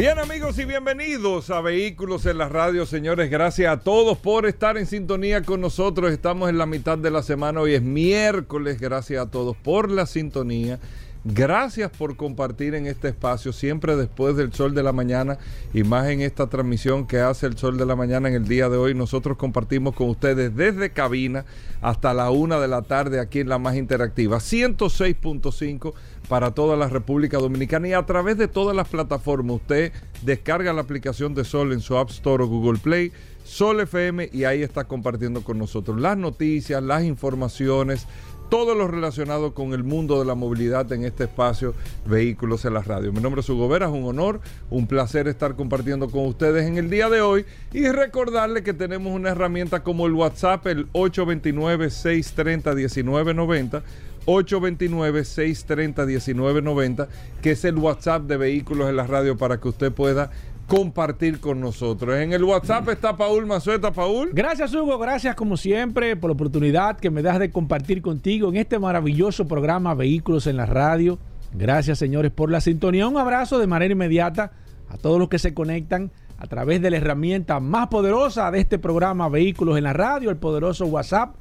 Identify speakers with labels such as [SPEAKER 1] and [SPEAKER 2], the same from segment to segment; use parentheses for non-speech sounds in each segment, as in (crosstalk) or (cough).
[SPEAKER 1] Bien amigos y bienvenidos a Vehículos en la Radio, señores. Gracias a todos por estar en sintonía con nosotros. Estamos en la mitad de la semana, hoy es miércoles. Gracias a todos por la sintonía. Gracias por compartir en este espacio, siempre después del sol de la mañana y más en esta transmisión que hace el sol de la mañana en el día de hoy. Nosotros compartimos con ustedes desde cabina hasta la una de la tarde aquí en la más interactiva, 106.5 para toda la República Dominicana y a través de todas las plataformas. Usted descarga la aplicación de Sol en su App Store o Google Play, Sol FM y ahí está compartiendo con nosotros las noticias, las informaciones todo lo relacionado con el mundo de la movilidad en este espacio Vehículos en la Radio. Mi nombre es Hugo Vera, es un honor, un placer estar compartiendo con ustedes en el día de hoy y recordarle que tenemos una herramienta como el WhatsApp, el 829-630-1990. 829-630-1990, que es el WhatsApp de Vehículos en la Radio para que usted pueda compartir con nosotros. En el WhatsApp está Paul Mazueta. Paul.
[SPEAKER 2] Gracias, Hugo. Gracias, como siempre, por la oportunidad que me das de compartir contigo en este maravilloso programa Vehículos en la Radio. Gracias, señores, por la sintonía. Un abrazo de manera inmediata a todos los que se conectan a través de la herramienta más poderosa de este programa Vehículos en la Radio, el poderoso WhatsApp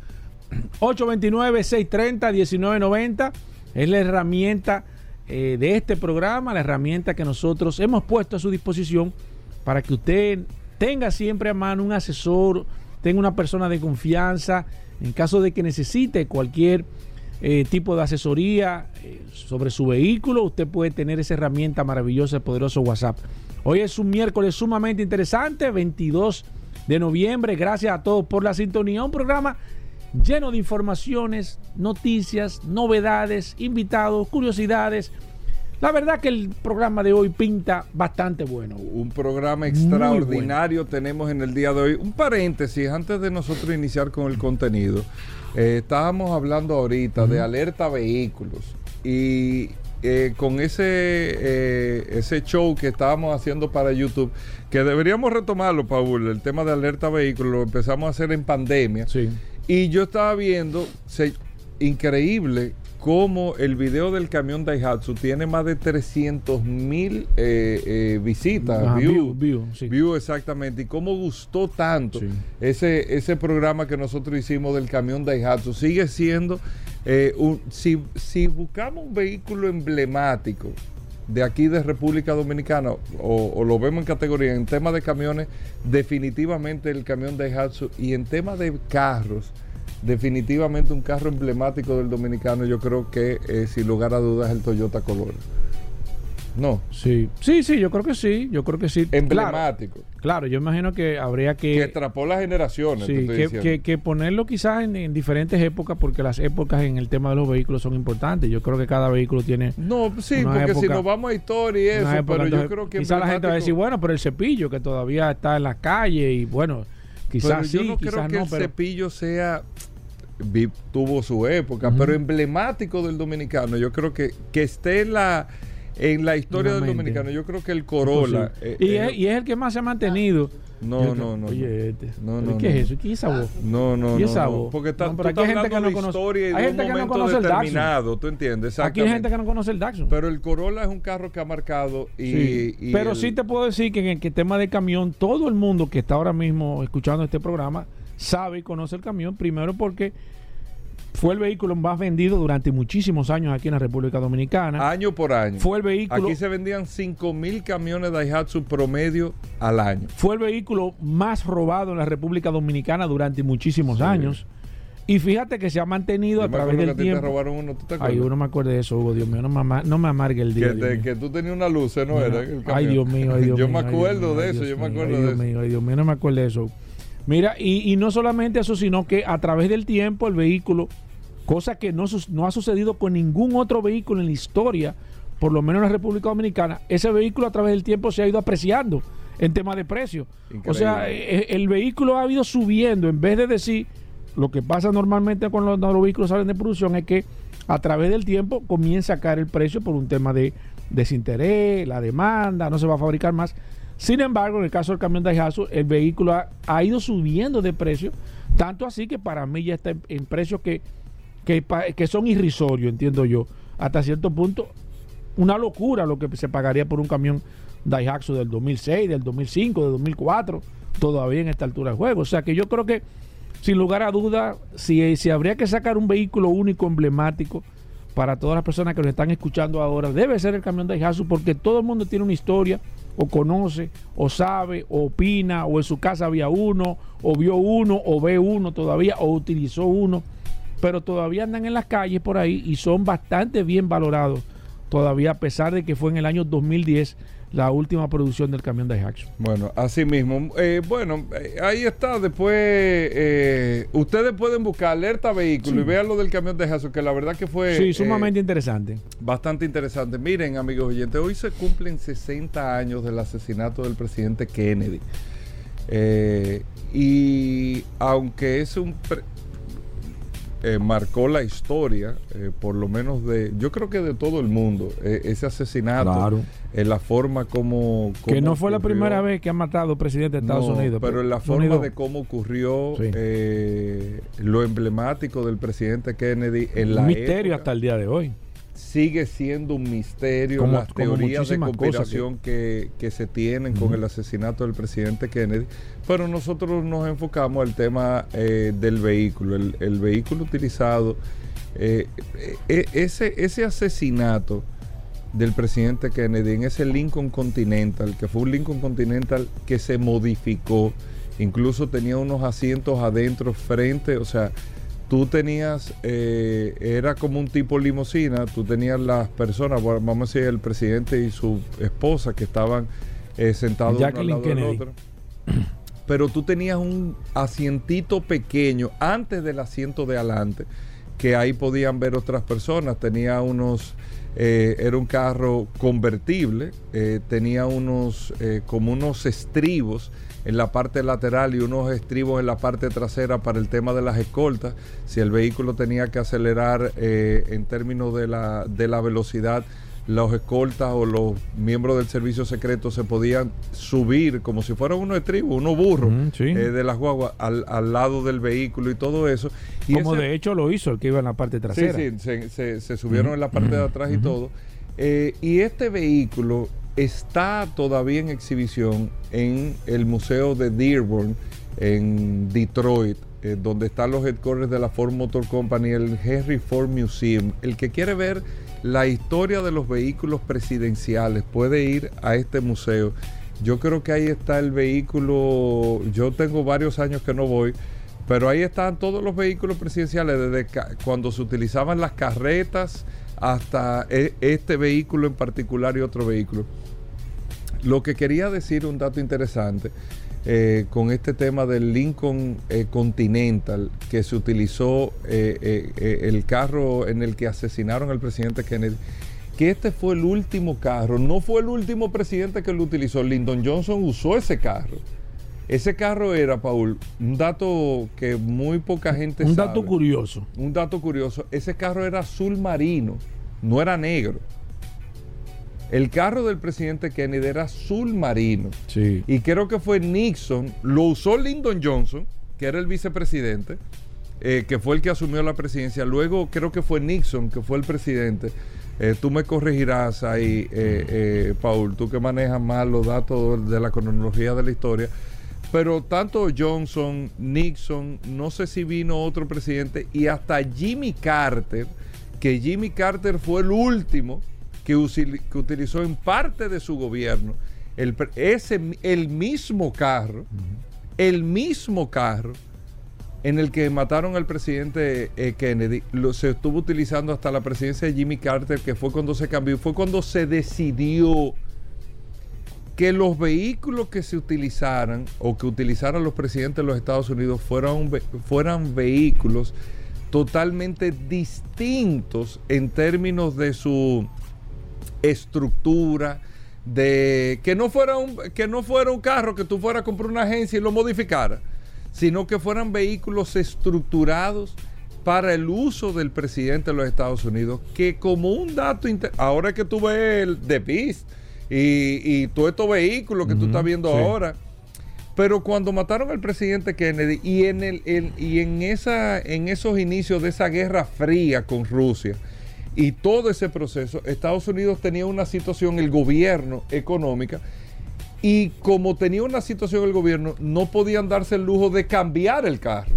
[SPEAKER 2] (clears throat) 829-630-1990. Es la herramienta eh, de este programa, la herramienta que nosotros hemos puesto a su disposición para que usted tenga siempre a mano un asesor, tenga una persona de confianza, en caso de que necesite cualquier eh, tipo de asesoría eh, sobre su vehículo, usted puede tener esa herramienta maravillosa, el poderoso WhatsApp. Hoy es un miércoles sumamente interesante, 22 de noviembre. Gracias a todos por la sintonía. Un programa lleno de informaciones, noticias, novedades, invitados, curiosidades. La verdad que el programa de hoy pinta bastante bueno.
[SPEAKER 1] Un programa extraordinario tenemos en el día de hoy. Un paréntesis antes de nosotros iniciar con el contenido. Eh, estábamos hablando ahorita de alerta vehículos y eh, con ese, eh, ese show que estábamos haciendo para YouTube, que deberíamos retomarlo, Paul, el tema de alerta vehículos, lo empezamos a hacer en pandemia.
[SPEAKER 2] Sí.
[SPEAKER 1] Y yo estaba viendo, se, increíble cómo el video del camión Daihatsu tiene más de 300 mil eh, eh, visitas,
[SPEAKER 2] Ajá,
[SPEAKER 1] view,
[SPEAKER 2] view, view, sí.
[SPEAKER 1] view, exactamente, y cómo gustó tanto
[SPEAKER 2] Sí.
[SPEAKER 1] ese, ese programa que nosotros hicimos del camión Daihatsu. Sigue siendo, eh, un, si, si buscamos un vehículo emblemático de aquí de República Dominicana, o, o lo vemos en categoría, en tema de camiones, definitivamente el camión Daihatsu, y en tema de carros, definitivamente un carro emblemático del dominicano, yo creo que eh, sin lugar a dudas el Toyota Corolla. No,
[SPEAKER 2] Sí, sí, sí, yo creo que sí, yo creo que sí.
[SPEAKER 1] Emblemático.
[SPEAKER 2] claro, yo imagino que habría
[SPEAKER 1] Que,
[SPEAKER 2] que,
[SPEAKER 1] atrapó las generaciones. te
[SPEAKER 2] sí,
[SPEAKER 1] estoy
[SPEAKER 2] que, que- que ponerlo quizás en, en diferentes épocas, porque las épocas en el tema de los vehículos son importantes. Yo creo que cada vehículo tiene
[SPEAKER 1] No, sí, porque si nos vamos a historia y eso,
[SPEAKER 2] época,
[SPEAKER 1] pero yo creo que
[SPEAKER 2] quizás la gente va a decir, bueno, pero el cepillo que todavía está en la calle y bueno,
[SPEAKER 1] pero
[SPEAKER 2] quizás
[SPEAKER 1] yo
[SPEAKER 2] sí,
[SPEAKER 1] no creo que
[SPEAKER 2] no,
[SPEAKER 1] el
[SPEAKER 2] pero
[SPEAKER 1] cepillo sea tuvo su época, pero emblemático del dominicano. Yo creo que que esté en la en la historia del dominicano. Yo creo que el Corolla eh,
[SPEAKER 2] y,
[SPEAKER 1] eh,
[SPEAKER 2] es, y es el que más se ha mantenido.
[SPEAKER 1] no, no, no,
[SPEAKER 2] Oye, este.
[SPEAKER 1] No,
[SPEAKER 2] ¿pero
[SPEAKER 1] no,
[SPEAKER 2] ¿Qué
[SPEAKER 1] no.
[SPEAKER 2] es eso? ¿Qué es esa voz?
[SPEAKER 1] No, no,
[SPEAKER 2] ¿Y
[SPEAKER 1] no,
[SPEAKER 2] esa
[SPEAKER 1] no,
[SPEAKER 2] voz?
[SPEAKER 1] porque está,
[SPEAKER 2] pero aquí hay gente que no conoce- hay gente que no conoce el Datsun.
[SPEAKER 1] ¿tú entiendes?
[SPEAKER 2] Aquí hay gente que no conoce el Daxon.
[SPEAKER 1] Pero el Corolla es un carro que ha marcado y,
[SPEAKER 2] Sí,
[SPEAKER 1] y
[SPEAKER 2] pero
[SPEAKER 1] el-
[SPEAKER 2] sí te puedo decir que en el tema de camión, todo el mundo que está ahora mismo escuchando este programa sabe y conoce el camión, primero porque fue el vehículo más vendido durante muchísimos años aquí en la República Dominicana.
[SPEAKER 1] año por año.
[SPEAKER 2] Fue el vehículo,
[SPEAKER 1] Aquí se vendían 5 mil camiones Daihatsu promedio al año.
[SPEAKER 2] fue el vehículo más robado en la República Dominicana durante muchísimos
[SPEAKER 1] Sí.
[SPEAKER 2] años. Y fíjate que se ha mantenido
[SPEAKER 1] Yo
[SPEAKER 2] a
[SPEAKER 1] me
[SPEAKER 2] través del
[SPEAKER 1] que te
[SPEAKER 2] tiempo.
[SPEAKER 1] robaron uno, ¿tú te acuerdas?
[SPEAKER 2] Ay, uno me acuerdo de eso, Hugo, Dios mío, no me, ama- no me amargue el día.
[SPEAKER 1] que,
[SPEAKER 2] Dios
[SPEAKER 1] te- que tú tenías una luz, ¿no era? El
[SPEAKER 2] ay, Dios mío, ay, Dios (laughs)
[SPEAKER 1] yo
[SPEAKER 2] mío.
[SPEAKER 1] me
[SPEAKER 2] ay,
[SPEAKER 1] acuerdo
[SPEAKER 2] Dios
[SPEAKER 1] de
[SPEAKER 2] ay,
[SPEAKER 1] eso,
[SPEAKER 2] Dios
[SPEAKER 1] yo me acuerdo
[SPEAKER 2] ay,
[SPEAKER 1] de
[SPEAKER 2] Dios
[SPEAKER 1] eso.
[SPEAKER 2] mío, ay, Dios mío, no me acuerdo de eso. Mira, y, y no solamente eso, sino que a través del tiempo el vehículo, cosa que no, no ha sucedido con ningún otro vehículo en la historia, por lo menos en la República Dominicana, ese vehículo a través del tiempo se ha ido apreciando en tema de precio.
[SPEAKER 1] Increíble.
[SPEAKER 2] O sea, eh, el vehículo ha ido subiendo en vez de decir lo que pasa normalmente cuando los, los vehículos salen de producción es que a través del tiempo comienza a caer el precio por un tema de desinterés, la demanda, no se va a fabricar más. Sin embargo, en el caso del camión Daihatsu, el vehículo ha, ha ido subiendo de precio, tanto así que para mí ya está en, precios que, que, son irrisorios, entiendo yo. Hasta cierto punto, una locura lo que se pagaría por un camión Daihatsu del 2006, del 2005, del 2004, todavía en esta altura del juego. O sea que yo creo que, sin lugar a duda, si, si habría que sacar un vehículo único, emblemático, para todas las personas que nos están escuchando ahora, debe ser el camión Daihatsu porque todo el mundo tiene una historia, o conoce, o sabe, o opina, o en su casa había uno, o vio uno, o ve uno todavía, o utilizó uno, pero todavía andan en las calles por ahí y son bastante bien valorados todavía a pesar de que fue en el año 2010 la última producción del camión Daihatsu.
[SPEAKER 1] Bueno, así mismo. Eh, bueno, eh, ahí está. Después, eh, ustedes pueden buscar alerta vehículo
[SPEAKER 2] Sí.
[SPEAKER 1] y vean lo del camión de Jesús, que la verdad que fue
[SPEAKER 2] sí,
[SPEAKER 1] eh,
[SPEAKER 2] sumamente interesante.
[SPEAKER 1] bastante interesante. Miren, amigos oyentes, hoy se cumplen 60 años del asesinato del presidente Kennedy. Y aunque es un... pre- eh, marcó la historia, eh, por lo menos de, yo creo que de todo el mundo, eh, ese asesinato,
[SPEAKER 2] Claro.
[SPEAKER 1] en la forma como...
[SPEAKER 2] Que no fue la primera vez que ha matado presidente de Estados
[SPEAKER 1] No,
[SPEAKER 2] Unidos.
[SPEAKER 1] Pero en la forma de cómo ocurrió
[SPEAKER 2] Sí.
[SPEAKER 1] eh, lo emblemático del presidente Kennedy en la
[SPEAKER 2] un misterio
[SPEAKER 1] época,
[SPEAKER 2] hasta el día de hoy.
[SPEAKER 1] Sigue siendo un misterio
[SPEAKER 2] Como-
[SPEAKER 1] las teorías de conspiración que, que se tienen con el asesinato del presidente Kennedy, pero nosotros nos enfocamos al tema eh, del vehículo, el, el vehículo utilizado, eh, eh, ese, ese asesinato del presidente Kennedy en ese Lincoln Continental, que fue un Lincoln Continental que se modificó, incluso tenía unos asientos adentro frente, o sea, tú tenías, eh, era como un tipo limusina, tú tenías las personas, bueno, vamos a decir, el presidente y su esposa que estaban eh, sentados uno al lado del otro. Pero tú tenías un asientito pequeño antes del asiento de adelante, que ahí podían ver otras personas. Tenía unos, eh, era un carro convertible, tenía unos, como unos estribos en la parte lateral y unos estribos en la parte trasera para el tema de las escoltas. Si el vehículo tenía que acelerar eh, en términos de la, de la velocidad, los escoltas o los miembros del servicio secreto se podían subir como si fuera uno estribo, uno burro
[SPEAKER 2] Ujú, sí.
[SPEAKER 1] eh, de las guaguas al, al lado del vehículo y todo eso. Y
[SPEAKER 2] Como
[SPEAKER 1] ese-
[SPEAKER 2] de hecho lo hizo el que iba en la parte
[SPEAKER 1] Sí,
[SPEAKER 2] trasera.
[SPEAKER 1] sí, se, se- se subieron en la parte de atrás y todo. Eh, y este vehículo está todavía en exhibición en el Museo de Dearborn, en Detroit, eh, donde están los headquarters de la Ford Motor Company, el Henry Ford Museum. El que quiere ver la historia de los vehículos presidenciales puede ir a este museo. Yo creo que ahí está el vehículo, yo tengo varios años que no voy, pero ahí están todos los vehículos presidenciales, desde cuando se utilizaban las carretas hasta e- este vehículo en particular y otro vehículo. Lo que quería decir, un dato interesante, eh, con este tema del Lincoln eh, Continental, que se utilizó eh, el carro en el que asesinaron al presidente Kennedy, que este fue el último carro, no fue el último presidente que lo utilizó, Lyndon Johnson usó ese carro. Ese carro era, Paul, un dato que muy poca gente
[SPEAKER 2] Un
[SPEAKER 1] sabe.
[SPEAKER 2] dato curioso.
[SPEAKER 1] Un dato curioso, ese carro era azul marino, no era negro. El carro del presidente Kennedy era azul marino.
[SPEAKER 2] Sí.
[SPEAKER 1] Y creo que fue Nixon, lo usó Lyndon Johnson, que era el vicepresidente, eh, que fue el que asumió la presidencia. Luego creo que fue Nixon, que fue el presidente. Eh, tú me corregirás ahí, eh, eh, Paul, tú que manejas más los datos de la cronología de la historia. Pero tanto Johnson, Nixon, no sé si vino otro presidente, y hasta Jimmy Carter, que Jimmy Carter fue el último que, usil- que utilizó en parte de su gobierno. El, ese, el mismo carro, el mismo carro en el que mataron al presidente eh, Kennedy, lo, se estuvo utilizando hasta la presidencia de Jimmy Carter, que fue cuando se cambió, fue cuando se decidió que los vehículos que se utilizaran o que utilizaran los presidentes de los Estados Unidos fueran, fueran vehículos totalmente distintos en términos de su estructura, de que no fuera un que no fuera un carro que tú fueras a comprar una agencia y lo modificara, sino que fueran vehículos estructurados para el uso del presidente de los Estados Unidos, que como un dato, inter- ahora que tú ves el The Beast y, y todos estos vehículos que tú estás viendo
[SPEAKER 2] sí.
[SPEAKER 1] ahora, pero cuando mataron al presidente Kennedy y en el, el- y en esa en esos inicios de esa guerra fría con Rusia y todo ese proceso, Estados Unidos tenía una situación, el gobierno económica, y como tenía una situación el gobierno, no podían darse el lujo de cambiar el carro.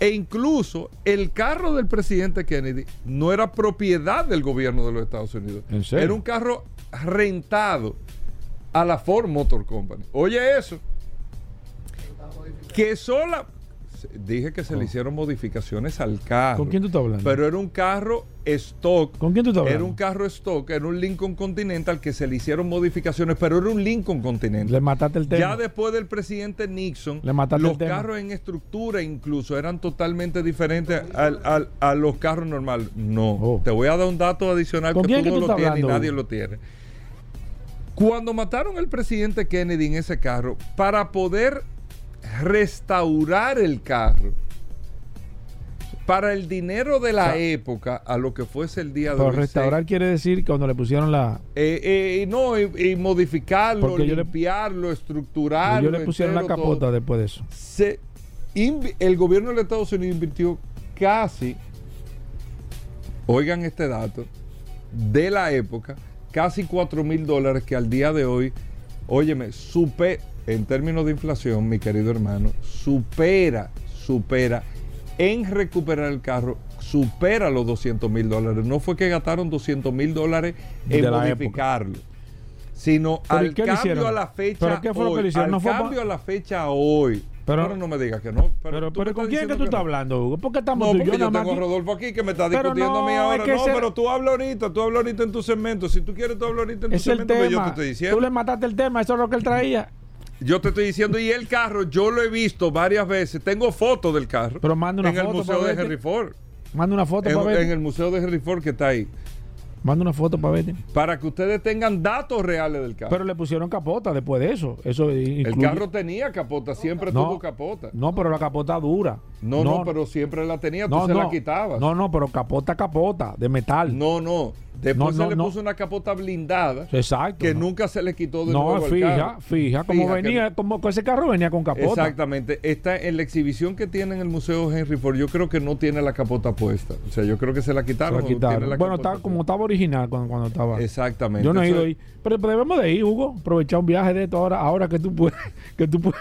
[SPEAKER 1] E incluso el carro del presidente Kennedy no era propiedad del gobierno de los Estados Unidos.
[SPEAKER 2] ¿En serio?
[SPEAKER 1] Era un carro rentado a la Ford Motor Company. Oye eso. Que sola... Dije que se le hicieron modificaciones al carro.
[SPEAKER 2] ¿Con quién tú estás hablando?
[SPEAKER 1] Pero era un carro stock.
[SPEAKER 2] ¿Con quién tú estás
[SPEAKER 1] Era
[SPEAKER 2] hablando?
[SPEAKER 1] un carro stock, era un Lincoln Continental que se le hicieron modificaciones, pero era un Lincoln Continental.
[SPEAKER 2] Le mataste el tema.
[SPEAKER 1] Ya después del presidente Nixon,
[SPEAKER 2] Le mataste
[SPEAKER 1] los
[SPEAKER 2] el tema.
[SPEAKER 1] carros en estructura incluso eran totalmente diferentes al- al- a los carros normales. No,
[SPEAKER 2] Oh.
[SPEAKER 1] te voy a dar un dato adicional
[SPEAKER 2] ¿Con
[SPEAKER 1] que tú
[SPEAKER 2] que
[SPEAKER 1] no
[SPEAKER 2] tú
[SPEAKER 1] lo tienes y nadie lo tiene. Cuando mataron al presidente Kennedy en ese carro, para poder restaurar el carro, para el dinero de la
[SPEAKER 2] O sea,
[SPEAKER 1] época, a lo que fuese el día de hoy,
[SPEAKER 2] restaurar quiere decir que cuando le pusieron la.
[SPEAKER 1] eh, eh, y no, y, y modificarlo,
[SPEAKER 2] Porque yo le-
[SPEAKER 1] limpiarlo, estructurarlo.
[SPEAKER 2] Ellos le pusieron la capota
[SPEAKER 1] todo.
[SPEAKER 2] después de eso.
[SPEAKER 1] Se el gobierno de Estados Unidos invirtió casi, oigan este dato, de la época, casi 4 mil dólares que al día de hoy, óyeme, supe, en términos de inflación, mi querido hermano, supera, supera en recuperar el carro, supera los 200 mil dólares. No fue que gastaron 200 mil dólares en
[SPEAKER 2] De
[SPEAKER 1] modificarlo. Sino
[SPEAKER 2] ¿Pero y
[SPEAKER 1] al cambio a la fecha
[SPEAKER 2] ¿Pero qué fue lo que
[SPEAKER 1] hoy,
[SPEAKER 2] le hicieron?
[SPEAKER 1] al
[SPEAKER 2] ¿No fue pa-
[SPEAKER 1] cambio a la fecha hoy.
[SPEAKER 2] Pero-
[SPEAKER 1] Pero, no me digas que no.
[SPEAKER 2] Pero,
[SPEAKER 1] tú
[SPEAKER 2] ¿con quién es que tú estás
[SPEAKER 1] no.
[SPEAKER 2] hablando, Hugo? ¿Por qué estamos
[SPEAKER 1] No,
[SPEAKER 2] tú
[SPEAKER 1] porque
[SPEAKER 2] yo
[SPEAKER 1] tengo a? Rodolfo aquí que me está discutiendo a mí ahora.
[SPEAKER 2] es que
[SPEAKER 1] No, pero tú hablas ahorita, tú hablas ahorita en tu segmento. Si tú quieres, tú hablas ahorita en tu
[SPEAKER 2] Es el
[SPEAKER 1] segmento, pero yo te
[SPEAKER 2] tema.
[SPEAKER 1] estoy
[SPEAKER 2] Tú
[SPEAKER 1] diciendo.
[SPEAKER 2] le mataste el tema, eso es lo que él traía.
[SPEAKER 1] Yo te estoy diciendo, y el carro, yo lo he visto varias veces. Tengo fotos del carro.
[SPEAKER 2] Pero manda una
[SPEAKER 1] en el
[SPEAKER 2] foto
[SPEAKER 1] museo
[SPEAKER 2] para
[SPEAKER 1] de
[SPEAKER 2] verte.
[SPEAKER 1] Henry Ford.
[SPEAKER 2] Manda una foto
[SPEAKER 1] En,
[SPEAKER 2] para ver.
[SPEAKER 1] en el museo de Henry Ford que está ahí.
[SPEAKER 2] Manda una foto para verte.
[SPEAKER 1] Para que ustedes tengan datos reales del carro.
[SPEAKER 2] Pero le pusieron capota después de eso. Eso
[SPEAKER 1] el carro tenía capota, siempre
[SPEAKER 2] No.
[SPEAKER 1] tuvo capota.
[SPEAKER 2] No, pero la capota dura.
[SPEAKER 1] No, no, pero siempre la tenía, tú se la quitabas.
[SPEAKER 2] No, no, pero capota, capota, de metal.
[SPEAKER 1] No, no. Después
[SPEAKER 2] No, no,
[SPEAKER 1] se le
[SPEAKER 2] no.
[SPEAKER 1] puso una capota blindada
[SPEAKER 2] Exacto.
[SPEAKER 1] que
[SPEAKER 2] no.
[SPEAKER 1] nunca se le quitó de
[SPEAKER 2] No,
[SPEAKER 1] nuevo al
[SPEAKER 2] fija,
[SPEAKER 1] carro.
[SPEAKER 2] fija, como
[SPEAKER 1] Fija que-
[SPEAKER 2] venía, como ese carro venía con capota.
[SPEAKER 1] Exactamente. Está en la exhibición que tiene en el Museo Henry Ford. Yo creo que no tiene la capota puesta. O sea, yo creo que se la
[SPEAKER 2] Se
[SPEAKER 1] quitaron.
[SPEAKER 2] la
[SPEAKER 1] o no
[SPEAKER 2] quitaron.
[SPEAKER 1] tiene la
[SPEAKER 2] bueno, está como estaba original cuando, cuando estaba.
[SPEAKER 1] Exactamente.
[SPEAKER 2] Yo no he ido ahí. Pero, pero debemos de ir, Hugo. Aprovechar un viaje de esto ahora, ahora que tú puedes, (laughs) que tú puedes,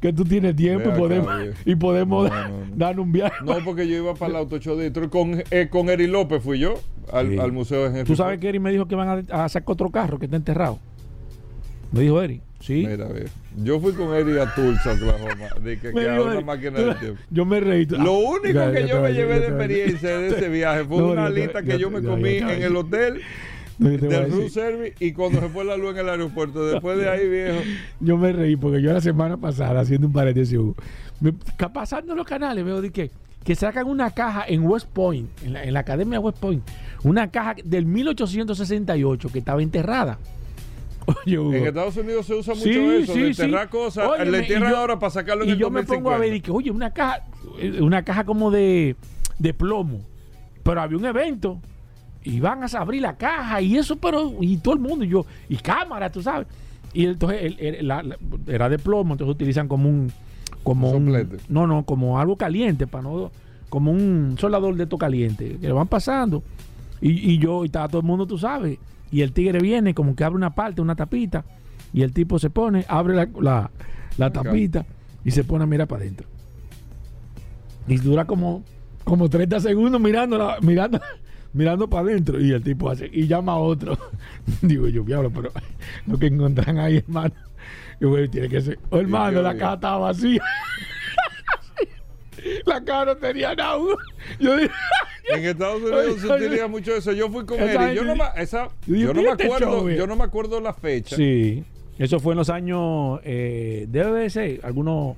[SPEAKER 2] que tú tienes tiempo
[SPEAKER 1] Ve
[SPEAKER 2] y podemos, (laughs) y podemos
[SPEAKER 1] No, no, no.
[SPEAKER 2] dar un viaje.
[SPEAKER 1] No, porque yo iba para el Auto Show de Detroit. Con, eh, con Eri López fui yo al,
[SPEAKER 2] Sí.
[SPEAKER 1] al Museo de Henry
[SPEAKER 2] Tú sabes que Eri me dijo que van a, a sacar otro carro que está enterrado. Me dijo Eri. Sí.
[SPEAKER 1] Mira, ve. Yo fui con Eri a Tulsa, Oklahoma. De que, (laughs) que a una máquina del tiempo.
[SPEAKER 2] Yo me reí.
[SPEAKER 1] Lo único
[SPEAKER 2] Ya,
[SPEAKER 1] que yo me
[SPEAKER 2] a
[SPEAKER 1] llevé de
[SPEAKER 2] a
[SPEAKER 1] experiencia de ese (laughs) viaje fue una
[SPEAKER 2] ya
[SPEAKER 1] que yo me comí
[SPEAKER 2] a
[SPEAKER 1] en el hotel Del room service y cuando se fue la luz en el aeropuerto. Después de ahí, viejo.
[SPEAKER 2] Yo me reí porque yo la semana pasada, haciendo un paréntesis, Hugo, me, pasando los canales, veo de que, que sacan una caja en West Point, en la, en la Academia West Point, una caja del 1868 que estaba enterrada. (laughs) Oye.
[SPEAKER 1] En Estados Unidos se usa mucho
[SPEAKER 2] Sí,
[SPEAKER 1] eso,
[SPEAKER 2] sí,
[SPEAKER 1] de
[SPEAKER 2] sí.
[SPEAKER 1] enterrar cosas.
[SPEAKER 2] Óyeme,
[SPEAKER 1] le entierran ahora para sacarlo en
[SPEAKER 2] y
[SPEAKER 1] el
[SPEAKER 2] yo me pongo a ver y
[SPEAKER 1] 2050.
[SPEAKER 2] que, oye, una caja, eh, una caja como de, de plomo. Pero había un evento y van a abrir la caja y eso, pero, y todo el mundo, y yo, y cámara, tú sabes. Y entonces el- el- la- la- era de plomo, entonces utilizan como un, como
[SPEAKER 1] Un
[SPEAKER 2] no, no, como algo caliente, para no, como un soldador de esto caliente, que le van pasando. Y, y yo, y estaba todo el mundo, tú sabes. Y el tigre viene, como que abre una parte, una tapita, y el tipo se pone, abre la, la, tapita y se pone a mirar para adentro. Y dura como, como 30 segundos mirando, la- mirando, mirando para adentro. Y el tipo hace, y llama a otro. (laughs) Digo yo, diablo, pero (laughs) lo que encuentran ahí, hermano. Yo, güey, tiene que ser. Oh, hermano, la caja estaba vacía. (laughs) la caja no tenía nada. Yo dije,
[SPEAKER 1] En Estados Unidos se utiliza mucho eso. Yo fui con Eri. Yo no, esa,
[SPEAKER 2] Yo
[SPEAKER 1] no me
[SPEAKER 2] "Mira este
[SPEAKER 1] acuerdo,
[SPEAKER 2] show,
[SPEAKER 1] yo no me acuerdo la fecha.
[SPEAKER 2] Sí, eso fue en los años, eh, debe de ser, algunos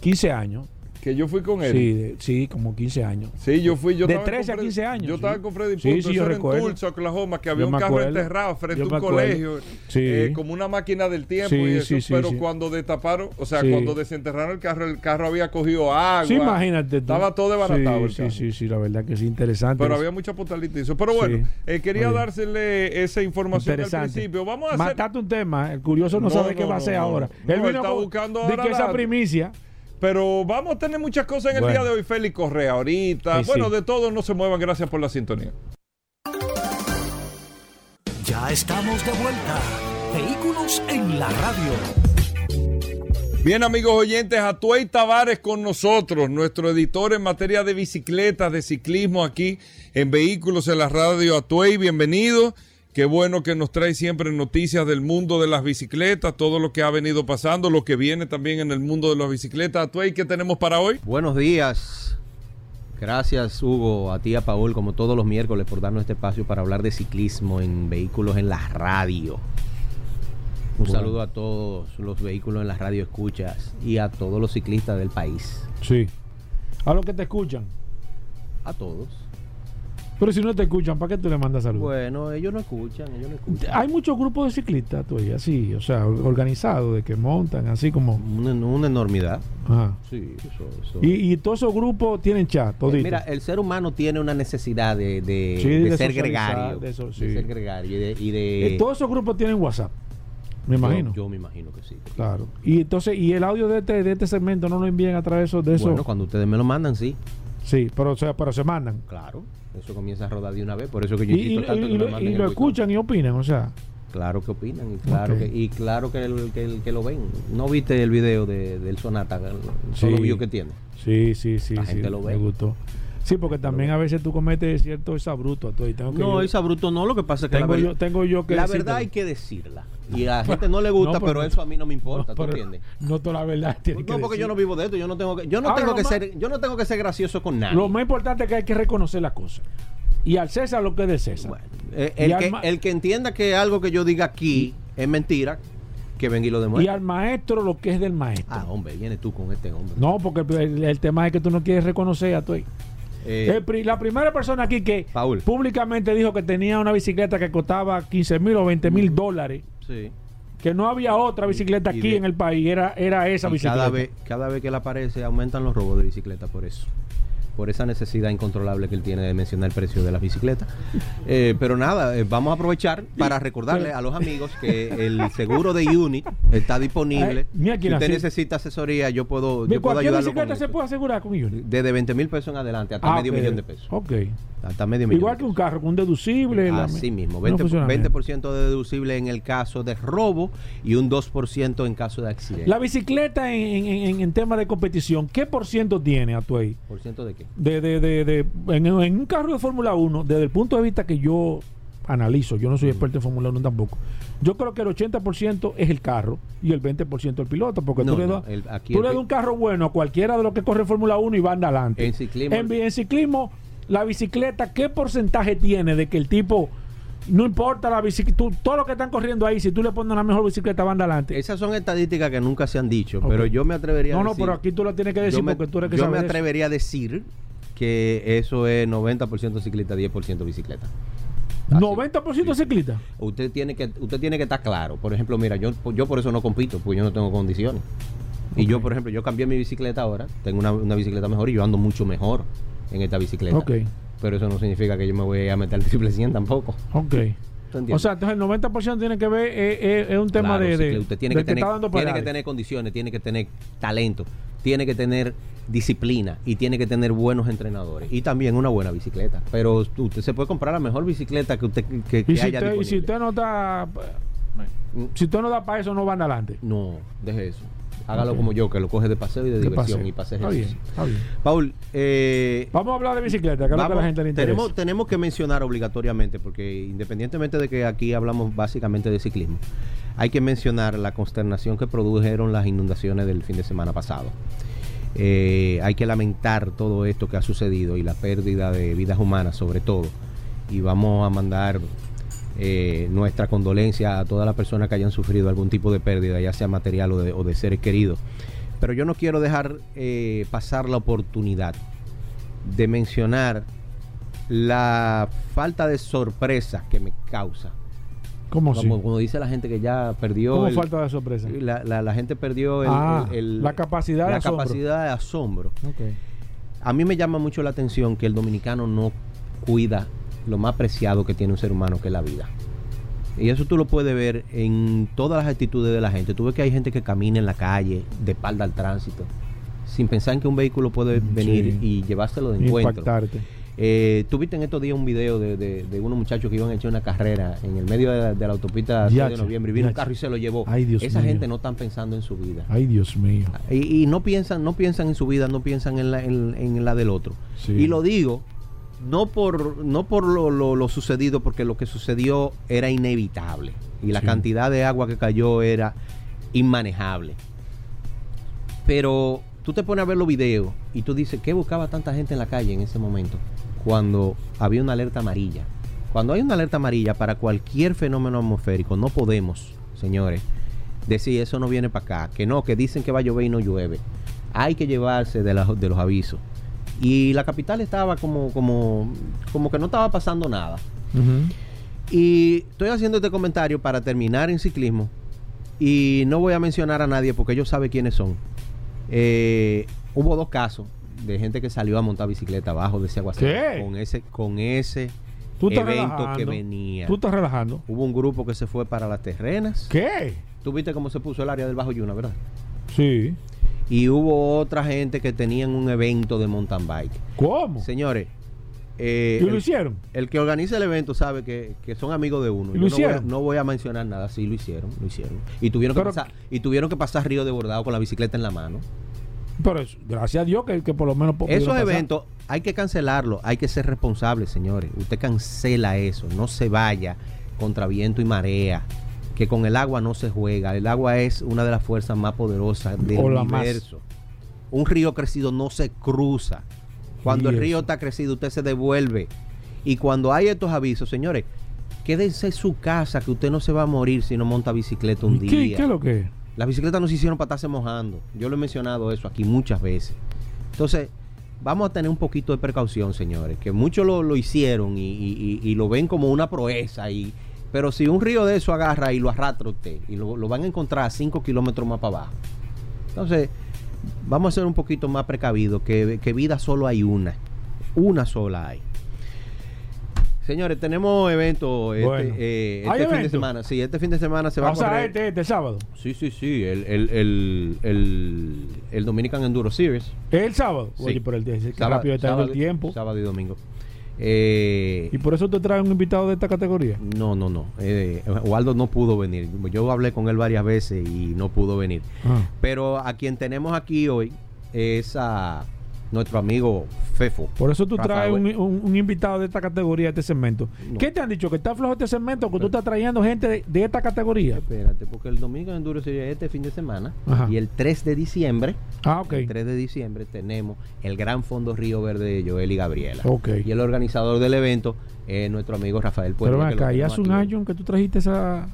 [SPEAKER 2] 15 años.
[SPEAKER 1] Que yo fui con él.
[SPEAKER 2] Sí, de- sí, como 15 años.
[SPEAKER 1] Sí, yo fui. Yo
[SPEAKER 2] De
[SPEAKER 1] estaba
[SPEAKER 2] 13 a
[SPEAKER 1] con Freddy-
[SPEAKER 2] 15 años,
[SPEAKER 1] Yo
[SPEAKER 2] sí.
[SPEAKER 1] estaba con Freddy
[SPEAKER 2] Sí,
[SPEAKER 1] Punto,
[SPEAKER 2] sí,
[SPEAKER 1] eso
[SPEAKER 2] yo
[SPEAKER 1] en Tulsa, Oklahoma, que había
[SPEAKER 2] Yo
[SPEAKER 1] un carro
[SPEAKER 2] acuerdo.
[SPEAKER 1] enterrado frente a un colegio,
[SPEAKER 2] Sí.
[SPEAKER 1] eh, como una máquina del tiempo
[SPEAKER 2] Sí,
[SPEAKER 1] y eso,
[SPEAKER 2] sí, sí,
[SPEAKER 1] pero
[SPEAKER 2] sí.
[SPEAKER 1] cuando destaparon, o sea,
[SPEAKER 2] Sí.
[SPEAKER 1] cuando desenterraron el carro, el carro había cogido agua.
[SPEAKER 2] Sí, imagínate. tú.
[SPEAKER 1] Estaba todo desbaratado
[SPEAKER 2] Sí,
[SPEAKER 1] el
[SPEAKER 2] sí,
[SPEAKER 1] carro.
[SPEAKER 2] sí, sí, la verdad que sí, interesante.
[SPEAKER 1] Pero
[SPEAKER 2] eso.
[SPEAKER 1] había mucha portalita y eso. Pero bueno,
[SPEAKER 2] Sí.
[SPEAKER 1] eh, quería dársele esa información al
[SPEAKER 2] Interesante.
[SPEAKER 1] principio. Vamos a hacer...
[SPEAKER 2] Mataste un tema, el curioso no,
[SPEAKER 1] No,
[SPEAKER 2] sabe
[SPEAKER 1] no,
[SPEAKER 2] qué va a hacer ahora. Él
[SPEAKER 1] No, él
[SPEAKER 2] vino
[SPEAKER 1] buscando ahora
[SPEAKER 2] que esa primicia.
[SPEAKER 1] Pero vamos a tener muchas cosas en el
[SPEAKER 2] Bueno.
[SPEAKER 1] día de hoy. Félix Correa ahorita.
[SPEAKER 2] Sí,
[SPEAKER 1] bueno,
[SPEAKER 2] sí.
[SPEAKER 1] de todo, no se muevan. Gracias por la sintonía.
[SPEAKER 3] Ya estamos de vuelta. Vehículos en la radio.
[SPEAKER 1] Bien, amigos oyentes, Atuey Tavares con nosotros, nuestro editor en materia de bicicletas, de ciclismo aquí en Vehículos en la Radio. Atuey, bienvenido. Qué bueno que nos trae siempre noticias del mundo de las bicicletas, todo lo que ha venido pasando, lo que viene también en el mundo de las bicicletas. Atuey, ¿qué tenemos para hoy?
[SPEAKER 4] Buenos días. Gracias, Hugo, a ti, a Paul, como todos los miércoles, por darnos este espacio para hablar de ciclismo en vehículos en la radio. Un
[SPEAKER 2] Bueno.
[SPEAKER 4] saludo a todos los vehículos en la radio escuchas y a todos los ciclistas del país.
[SPEAKER 2] Sí. A los que te escuchan.
[SPEAKER 4] A todos.
[SPEAKER 2] Pero si no te escuchan, ¿para qué tú le mandas saludos?
[SPEAKER 4] Bueno, ellos no escuchan, ellos no escuchan.
[SPEAKER 2] Hay muchos grupos de ciclistas, tú, así, o sea, or- organizados, de que montan, así como.
[SPEAKER 4] Una, una enormidad.
[SPEAKER 2] Ajá.
[SPEAKER 4] Sí, eso, eso.
[SPEAKER 2] Y, y todos esos grupos tienen chat,
[SPEAKER 4] Eh,
[SPEAKER 2] toditos.
[SPEAKER 4] Mira, el ser humano tiene una necesidad de, de-
[SPEAKER 2] Sí,
[SPEAKER 4] de
[SPEAKER 2] de
[SPEAKER 4] ser gregario.
[SPEAKER 2] de eso,
[SPEAKER 4] de
[SPEAKER 2] sí.
[SPEAKER 4] ser gregario y de... y de-
[SPEAKER 2] Eh, todos esos grupos tienen WhatsApp, me
[SPEAKER 4] Yo-
[SPEAKER 2] imagino.
[SPEAKER 4] Yo, me imagino que sí.
[SPEAKER 2] Claro. Y entonces, y el audio de este, de este segmento no lo envían a través de eso.
[SPEAKER 4] Bueno, cuando ustedes me lo mandan, sí.
[SPEAKER 2] Sí, pero, o sea, pero se mandan.
[SPEAKER 4] Claro, eso comienza a rodar de una vez, por eso que yo
[SPEAKER 2] Y, y-
[SPEAKER 4] insisto tanto
[SPEAKER 2] y
[SPEAKER 4] que
[SPEAKER 2] lo, y lo escuchan y opinan, o sea.
[SPEAKER 4] Claro que opinan y claro que y claro que, el, que, el- que lo ven. ¿No viste el video de, del Sonata? El,
[SPEAKER 2] Sí.
[SPEAKER 4] Solo view que tiene.
[SPEAKER 2] Sí, sí, sí.
[SPEAKER 4] La
[SPEAKER 2] sí,
[SPEAKER 4] gente lo ve.
[SPEAKER 2] Me gustó. Sí, porque también a veces tú cometes cierto exabruto. a todo, y tengo que
[SPEAKER 4] No,
[SPEAKER 2] yo-
[SPEAKER 4] esa bruto no, lo que pasa es que
[SPEAKER 2] tengo,
[SPEAKER 4] la,
[SPEAKER 2] yo,
[SPEAKER 4] verdad-
[SPEAKER 2] tengo yo que
[SPEAKER 4] la verdad hay que decirla. Y a la gente no le gusta,
[SPEAKER 2] No,
[SPEAKER 4] pero,
[SPEAKER 2] pero-
[SPEAKER 4] eso a mí no me importa,
[SPEAKER 2] No,
[SPEAKER 4] ¿tú entiendes?
[SPEAKER 2] No toda la verdad tiene que
[SPEAKER 4] No, porque yo no vivo de esto, yo no tengo que, yo no
[SPEAKER 2] Ahora,
[SPEAKER 4] tengo que ser, yo no tengo que ser gracioso con nadie.
[SPEAKER 2] Lo más importante es que hay que reconocer las cosas. Y al César lo que es de César.
[SPEAKER 4] Bueno, eh,
[SPEAKER 2] Y
[SPEAKER 4] el, que, el que entienda que algo que yo diga aquí es mentira, que venga y lo
[SPEAKER 2] y
[SPEAKER 4] demuestre.
[SPEAKER 2] al maestro lo que es del maestro.
[SPEAKER 4] Ah, hombre, viene tú con este hombre.
[SPEAKER 2] No, porque el, el tema es que tú no quieres reconocer a tu
[SPEAKER 4] Eh,
[SPEAKER 2] El pri- la primera persona aquí que
[SPEAKER 4] Paul.
[SPEAKER 2] públicamente dijo que tenía una bicicleta que costaba 15 mil o 20 mil dólares,
[SPEAKER 4] sí.
[SPEAKER 2] que no había otra bicicleta
[SPEAKER 4] y
[SPEAKER 2] aquí
[SPEAKER 4] de-
[SPEAKER 2] en el país, era, era esa
[SPEAKER 4] Y
[SPEAKER 2] bicicleta.
[SPEAKER 4] cada vez, cada vez que él aparece aumentan los robos de bicicleta por eso. Por esa necesidad incontrolable que él tiene de mencionar el precio de las bicicletas. Eh, pero nada, eh, vamos a aprovechar para recordarle a los amigos que el seguro de Unit está disponible.
[SPEAKER 2] Ay,
[SPEAKER 4] si usted necesita asesoría, yo puedo,
[SPEAKER 2] ¿De
[SPEAKER 4] yo puedo ayudarlo con
[SPEAKER 2] bicicleta se
[SPEAKER 4] eso.
[SPEAKER 2] puede asegurar con?
[SPEAKER 4] Desde 20 mil pesos en adelante hasta
[SPEAKER 2] Ah,
[SPEAKER 4] medio millón de pesos.
[SPEAKER 2] Ok.
[SPEAKER 4] Hasta medio millón.
[SPEAKER 2] Igual que un carro con un deducible. la-
[SPEAKER 4] Así mismo,
[SPEAKER 2] no
[SPEAKER 4] 20%,
[SPEAKER 2] funciona bien.
[SPEAKER 4] 20 de deducible en el caso de robo y un 2% en caso de accidente.
[SPEAKER 2] La bicicleta en, en, tema de competición, ¿qué por ciento tiene Atuey?
[SPEAKER 4] ¿Por ciento de qué?
[SPEAKER 2] De, de, de, de- en, en un carro de Fórmula 1, desde el punto de vista que yo analizo, yo no soy experto en Fórmula 1 tampoco, yo creo que el 80% es el carro y el 20% el piloto, porque
[SPEAKER 4] No,
[SPEAKER 2] tú le
[SPEAKER 4] no,
[SPEAKER 2] das
[SPEAKER 4] el- aquí
[SPEAKER 2] tú
[SPEAKER 4] el
[SPEAKER 2] le das un carro bueno a cualquiera de los que corre Fórmula 1 y van adelante.
[SPEAKER 4] En ciclismo-
[SPEAKER 2] En, en ciclismo, la bicicleta, ¿qué porcentaje tiene de que el tipo... No importa la bicicleta, todo lo que están corriendo ahí, si tú le pones la mejor bicicleta, van adelante.
[SPEAKER 4] Esas son estadísticas que nunca se han dicho, pero yo me atrevería
[SPEAKER 2] No,
[SPEAKER 4] a
[SPEAKER 2] no,
[SPEAKER 4] decir.
[SPEAKER 2] pero aquí tú lo tienes que decir
[SPEAKER 4] me,
[SPEAKER 2] porque tú eres que
[SPEAKER 4] yo me
[SPEAKER 2] de eso.
[SPEAKER 4] atrevería a decir que eso es 90% ciclista, 10% bicicleta. Así.
[SPEAKER 2] 90% ciclista.
[SPEAKER 4] Usted tiene que usted tiene que estar claro. Por ejemplo, mira, yo yo por eso no compito, porque yo no tengo condiciones. Y yo, por ejemplo, yo cambié mi bicicleta ahora, tengo una, una bicicleta mejor y yo ando mucho mejor en esta bicicleta.
[SPEAKER 2] Ok.
[SPEAKER 4] Pero eso no significa que yo me voy a meter al triple 100 tampoco.
[SPEAKER 2] Ok. O sea, entonces el 90% tiene que ver, eh, eh, es un tema
[SPEAKER 4] Claro,
[SPEAKER 2] de, de-
[SPEAKER 4] usted tiene,
[SPEAKER 2] de
[SPEAKER 4] que, tener, que tener condiciones, tiene que tener talento, tiene que tener disciplina y tiene que tener buenos entrenadores y también una buena bicicleta. Pero usted se puede comprar la mejor bicicleta que usted que, que
[SPEAKER 2] Y si,
[SPEAKER 4] haya
[SPEAKER 2] usted, y si usted no está,
[SPEAKER 4] Mm,
[SPEAKER 2] si usted no da para eso, no van adelante.
[SPEAKER 4] No, deje eso. Hágalo como yo, que lo coge de paseo y
[SPEAKER 2] de,
[SPEAKER 4] diversión
[SPEAKER 2] paseo.
[SPEAKER 4] y pase
[SPEAKER 2] Está bien,
[SPEAKER 4] ejercicio.
[SPEAKER 2] está bien.
[SPEAKER 4] Paul, eh,
[SPEAKER 2] Vamos a hablar de bicicleta, que lo que a
[SPEAKER 4] Vamos,
[SPEAKER 2] la gente le interesa.
[SPEAKER 4] tenemos, tenemos que mencionar obligatoriamente, porque independientemente de que aquí hablamos básicamente de ciclismo, hay que mencionar la consternación que produjeron las inundaciones del fin de semana pasado. Eh, hay que lamentar todo esto que ha sucedido y la pérdida de vidas humanas sobre todo. Y vamos a mandar eh, nuestra condolencia a todas las personas que hayan sufrido algún tipo de pérdida, ya sea material o de, o de seres queridos. Pero yo no quiero dejar eh, pasar la oportunidad de mencionar la falta de sorpresa que me causa.
[SPEAKER 2] ¿Cómo sí?
[SPEAKER 4] Como, como dice la gente que ya perdió.
[SPEAKER 2] ¿Cómo
[SPEAKER 4] el-
[SPEAKER 2] falta de sorpresa?
[SPEAKER 4] La, la- la gente perdió el-
[SPEAKER 2] Ah,
[SPEAKER 4] el-
[SPEAKER 2] la capacidad de
[SPEAKER 4] la
[SPEAKER 2] asombro.
[SPEAKER 4] capacidad de asombro. A mí me llama mucho la atención que el dominicano no cuida lo más preciado que tiene un ser humano, que es la vida. Y eso tú lo puedes ver en todas las actitudes de la gente. Tú ves que hay gente que camina en la calle, de espalda al tránsito, sin pensar en que un vehículo puede
[SPEAKER 2] Mm,
[SPEAKER 4] venir
[SPEAKER 2] sí.
[SPEAKER 4] y llevárselo de encuentro.
[SPEAKER 2] Impactarte.
[SPEAKER 4] Eh, Tú viste en estos días un video de, de- de unos muchachos que iban a echar una carrera en el medio de la, de la autopista 6 de noviembre y vino un carro y se lo llevó.
[SPEAKER 2] Ay, Dios
[SPEAKER 4] Esa
[SPEAKER 2] mío.
[SPEAKER 4] gente no están pensando en su vida.
[SPEAKER 2] Ay, Dios mío.
[SPEAKER 4] Y, y no piensan, no piensan en su vida, no piensan en la, en, en la del otro.
[SPEAKER 2] Sí.
[SPEAKER 4] Y lo digo no por, no por lo, lo- lo sucedido, porque lo que sucedió era inevitable. Y la
[SPEAKER 2] Sí.
[SPEAKER 4] cantidad de agua que cayó era inmanejable. Pero tú te pones a ver los videos y tú dices, ¿qué buscaba tanta gente en la calle en ese momento? Cuando había una alerta amarilla. Cuando hay una alerta amarilla para cualquier fenómeno atmosférico, no podemos, señores, decir eso no viene para acá, que no, que dicen que va a llover y no llueve. Hay que llevarse de, la- de los avisos. Y la capital estaba como, como, como que no estaba pasando nada. Y estoy haciendo este comentario para terminar en ciclismo. Y no voy a mencionar a nadie porque ellos saben quiénes son. Eh, hubo dos casos de gente que salió a montar bicicleta abajo de ese aguacero.
[SPEAKER 2] ¿Qué?
[SPEAKER 4] Con ese, con ese
[SPEAKER 2] Tú
[SPEAKER 4] evento que venía.
[SPEAKER 2] Tú estás relajando.
[SPEAKER 4] Hubo un grupo que se fue para las terrenas.
[SPEAKER 2] ¿Qué?
[SPEAKER 4] Tú viste cómo se puso el área del Bajo Yuna, ¿verdad?
[SPEAKER 2] Sí.
[SPEAKER 4] Y hubo otra gente que tenían un evento de mountain bike.
[SPEAKER 2] ¿Cómo?
[SPEAKER 4] Señores, eh,
[SPEAKER 2] ¿Y lo
[SPEAKER 4] el-
[SPEAKER 2] hicieron?
[SPEAKER 4] el que organiza el evento sabe que, que son amigos de uno.
[SPEAKER 2] ¿Y
[SPEAKER 4] Yo
[SPEAKER 2] lo
[SPEAKER 4] no voy, a,
[SPEAKER 2] hicieron?
[SPEAKER 4] no voy a mencionar nada. Sí, lo hicieron, lo hicieron. Y tuvieron, que pasar, y tuvieron que pasar Río de Bordado con la bicicleta en la mano.
[SPEAKER 2] Pero es- gracias a Dios que, que por lo menos...
[SPEAKER 4] Esos eventos hay que cancelarlos, hay que ser responsables, señores. Usted cancela eso, no se vaya contra viento y marea. Que con el agua no se juega. El agua es una de las fuerzas más poderosas del
[SPEAKER 2] O
[SPEAKER 4] universo. Un río crecido no se cruza. Cuando el río está crecido, usted se devuelve. Y cuando hay estos avisos, señores, quédense en su casa, que usted no se va a morir si no monta bicicleta un
[SPEAKER 2] ¿Y ¿Qué,
[SPEAKER 4] día.
[SPEAKER 2] ¿Qué es lo que es?
[SPEAKER 4] Las bicicletas no se hicieron para estarse mojando. Yo lo he mencionado eso aquí muchas veces. Entonces, vamos a tener un poquito de precaución, señores. Que muchos lo, lo hicieron y, y- y- y lo ven como una proeza. Y, pero si un río de eso agarra y lo arrastra usted, y lo, lo van a encontrar a 5 kilómetros más para abajo. Entonces, vamos a ser un poquito más precavidos, que, que vida solo hay una. Una sola hay. Señores, tenemos evento este,
[SPEAKER 2] Bueno.
[SPEAKER 4] eh,
[SPEAKER 2] ¿Hay
[SPEAKER 4] este fin de semana. Sí, este fin de semana se va
[SPEAKER 2] o
[SPEAKER 4] a
[SPEAKER 2] sea,
[SPEAKER 4] correr.
[SPEAKER 2] este, este sábado.
[SPEAKER 4] Sí, sí, sí. El, el, el, el, el Dominican Enduro Series.
[SPEAKER 2] ¿Es el sábado?
[SPEAKER 4] Sí.
[SPEAKER 2] Oye, pero el
[SPEAKER 4] Sábado-
[SPEAKER 2] rápido está el tiempo.
[SPEAKER 4] Sábado y domingo. Eh,
[SPEAKER 2] Y por eso te trae un invitado de esta categoría.
[SPEAKER 4] no, no, no. Eh, Waldo no pudo venir. Yo hablé con él varias veces y no pudo venir.
[SPEAKER 2] Ah.
[SPEAKER 4] Pero a quien tenemos aquí hoy es a nuestro amigo Fefo.
[SPEAKER 2] Por eso tú traes un, un- un invitado de esta categoría, de este segmento.
[SPEAKER 4] No.
[SPEAKER 2] ¿Qué te han dicho? ¿Que está flojo este segmento? ¿Que tú estás trayendo gente de, de esta categoría?
[SPEAKER 4] Espérate, porque el Dominican Enduro Series es este fin de semana.
[SPEAKER 2] Ajá.
[SPEAKER 4] Y el 3 de diciembre.
[SPEAKER 2] Ah, ok.
[SPEAKER 4] El 3 de diciembre tenemos el Gran Fondo Río Verde de Joel y Gabriela.
[SPEAKER 2] Ok.
[SPEAKER 4] Y el organizador del evento es nuestro amigo Rafael
[SPEAKER 2] Pero
[SPEAKER 4] Puebla.
[SPEAKER 2] ven
[SPEAKER 4] que lo
[SPEAKER 2] acá, y hace un año que tú trajiste esa...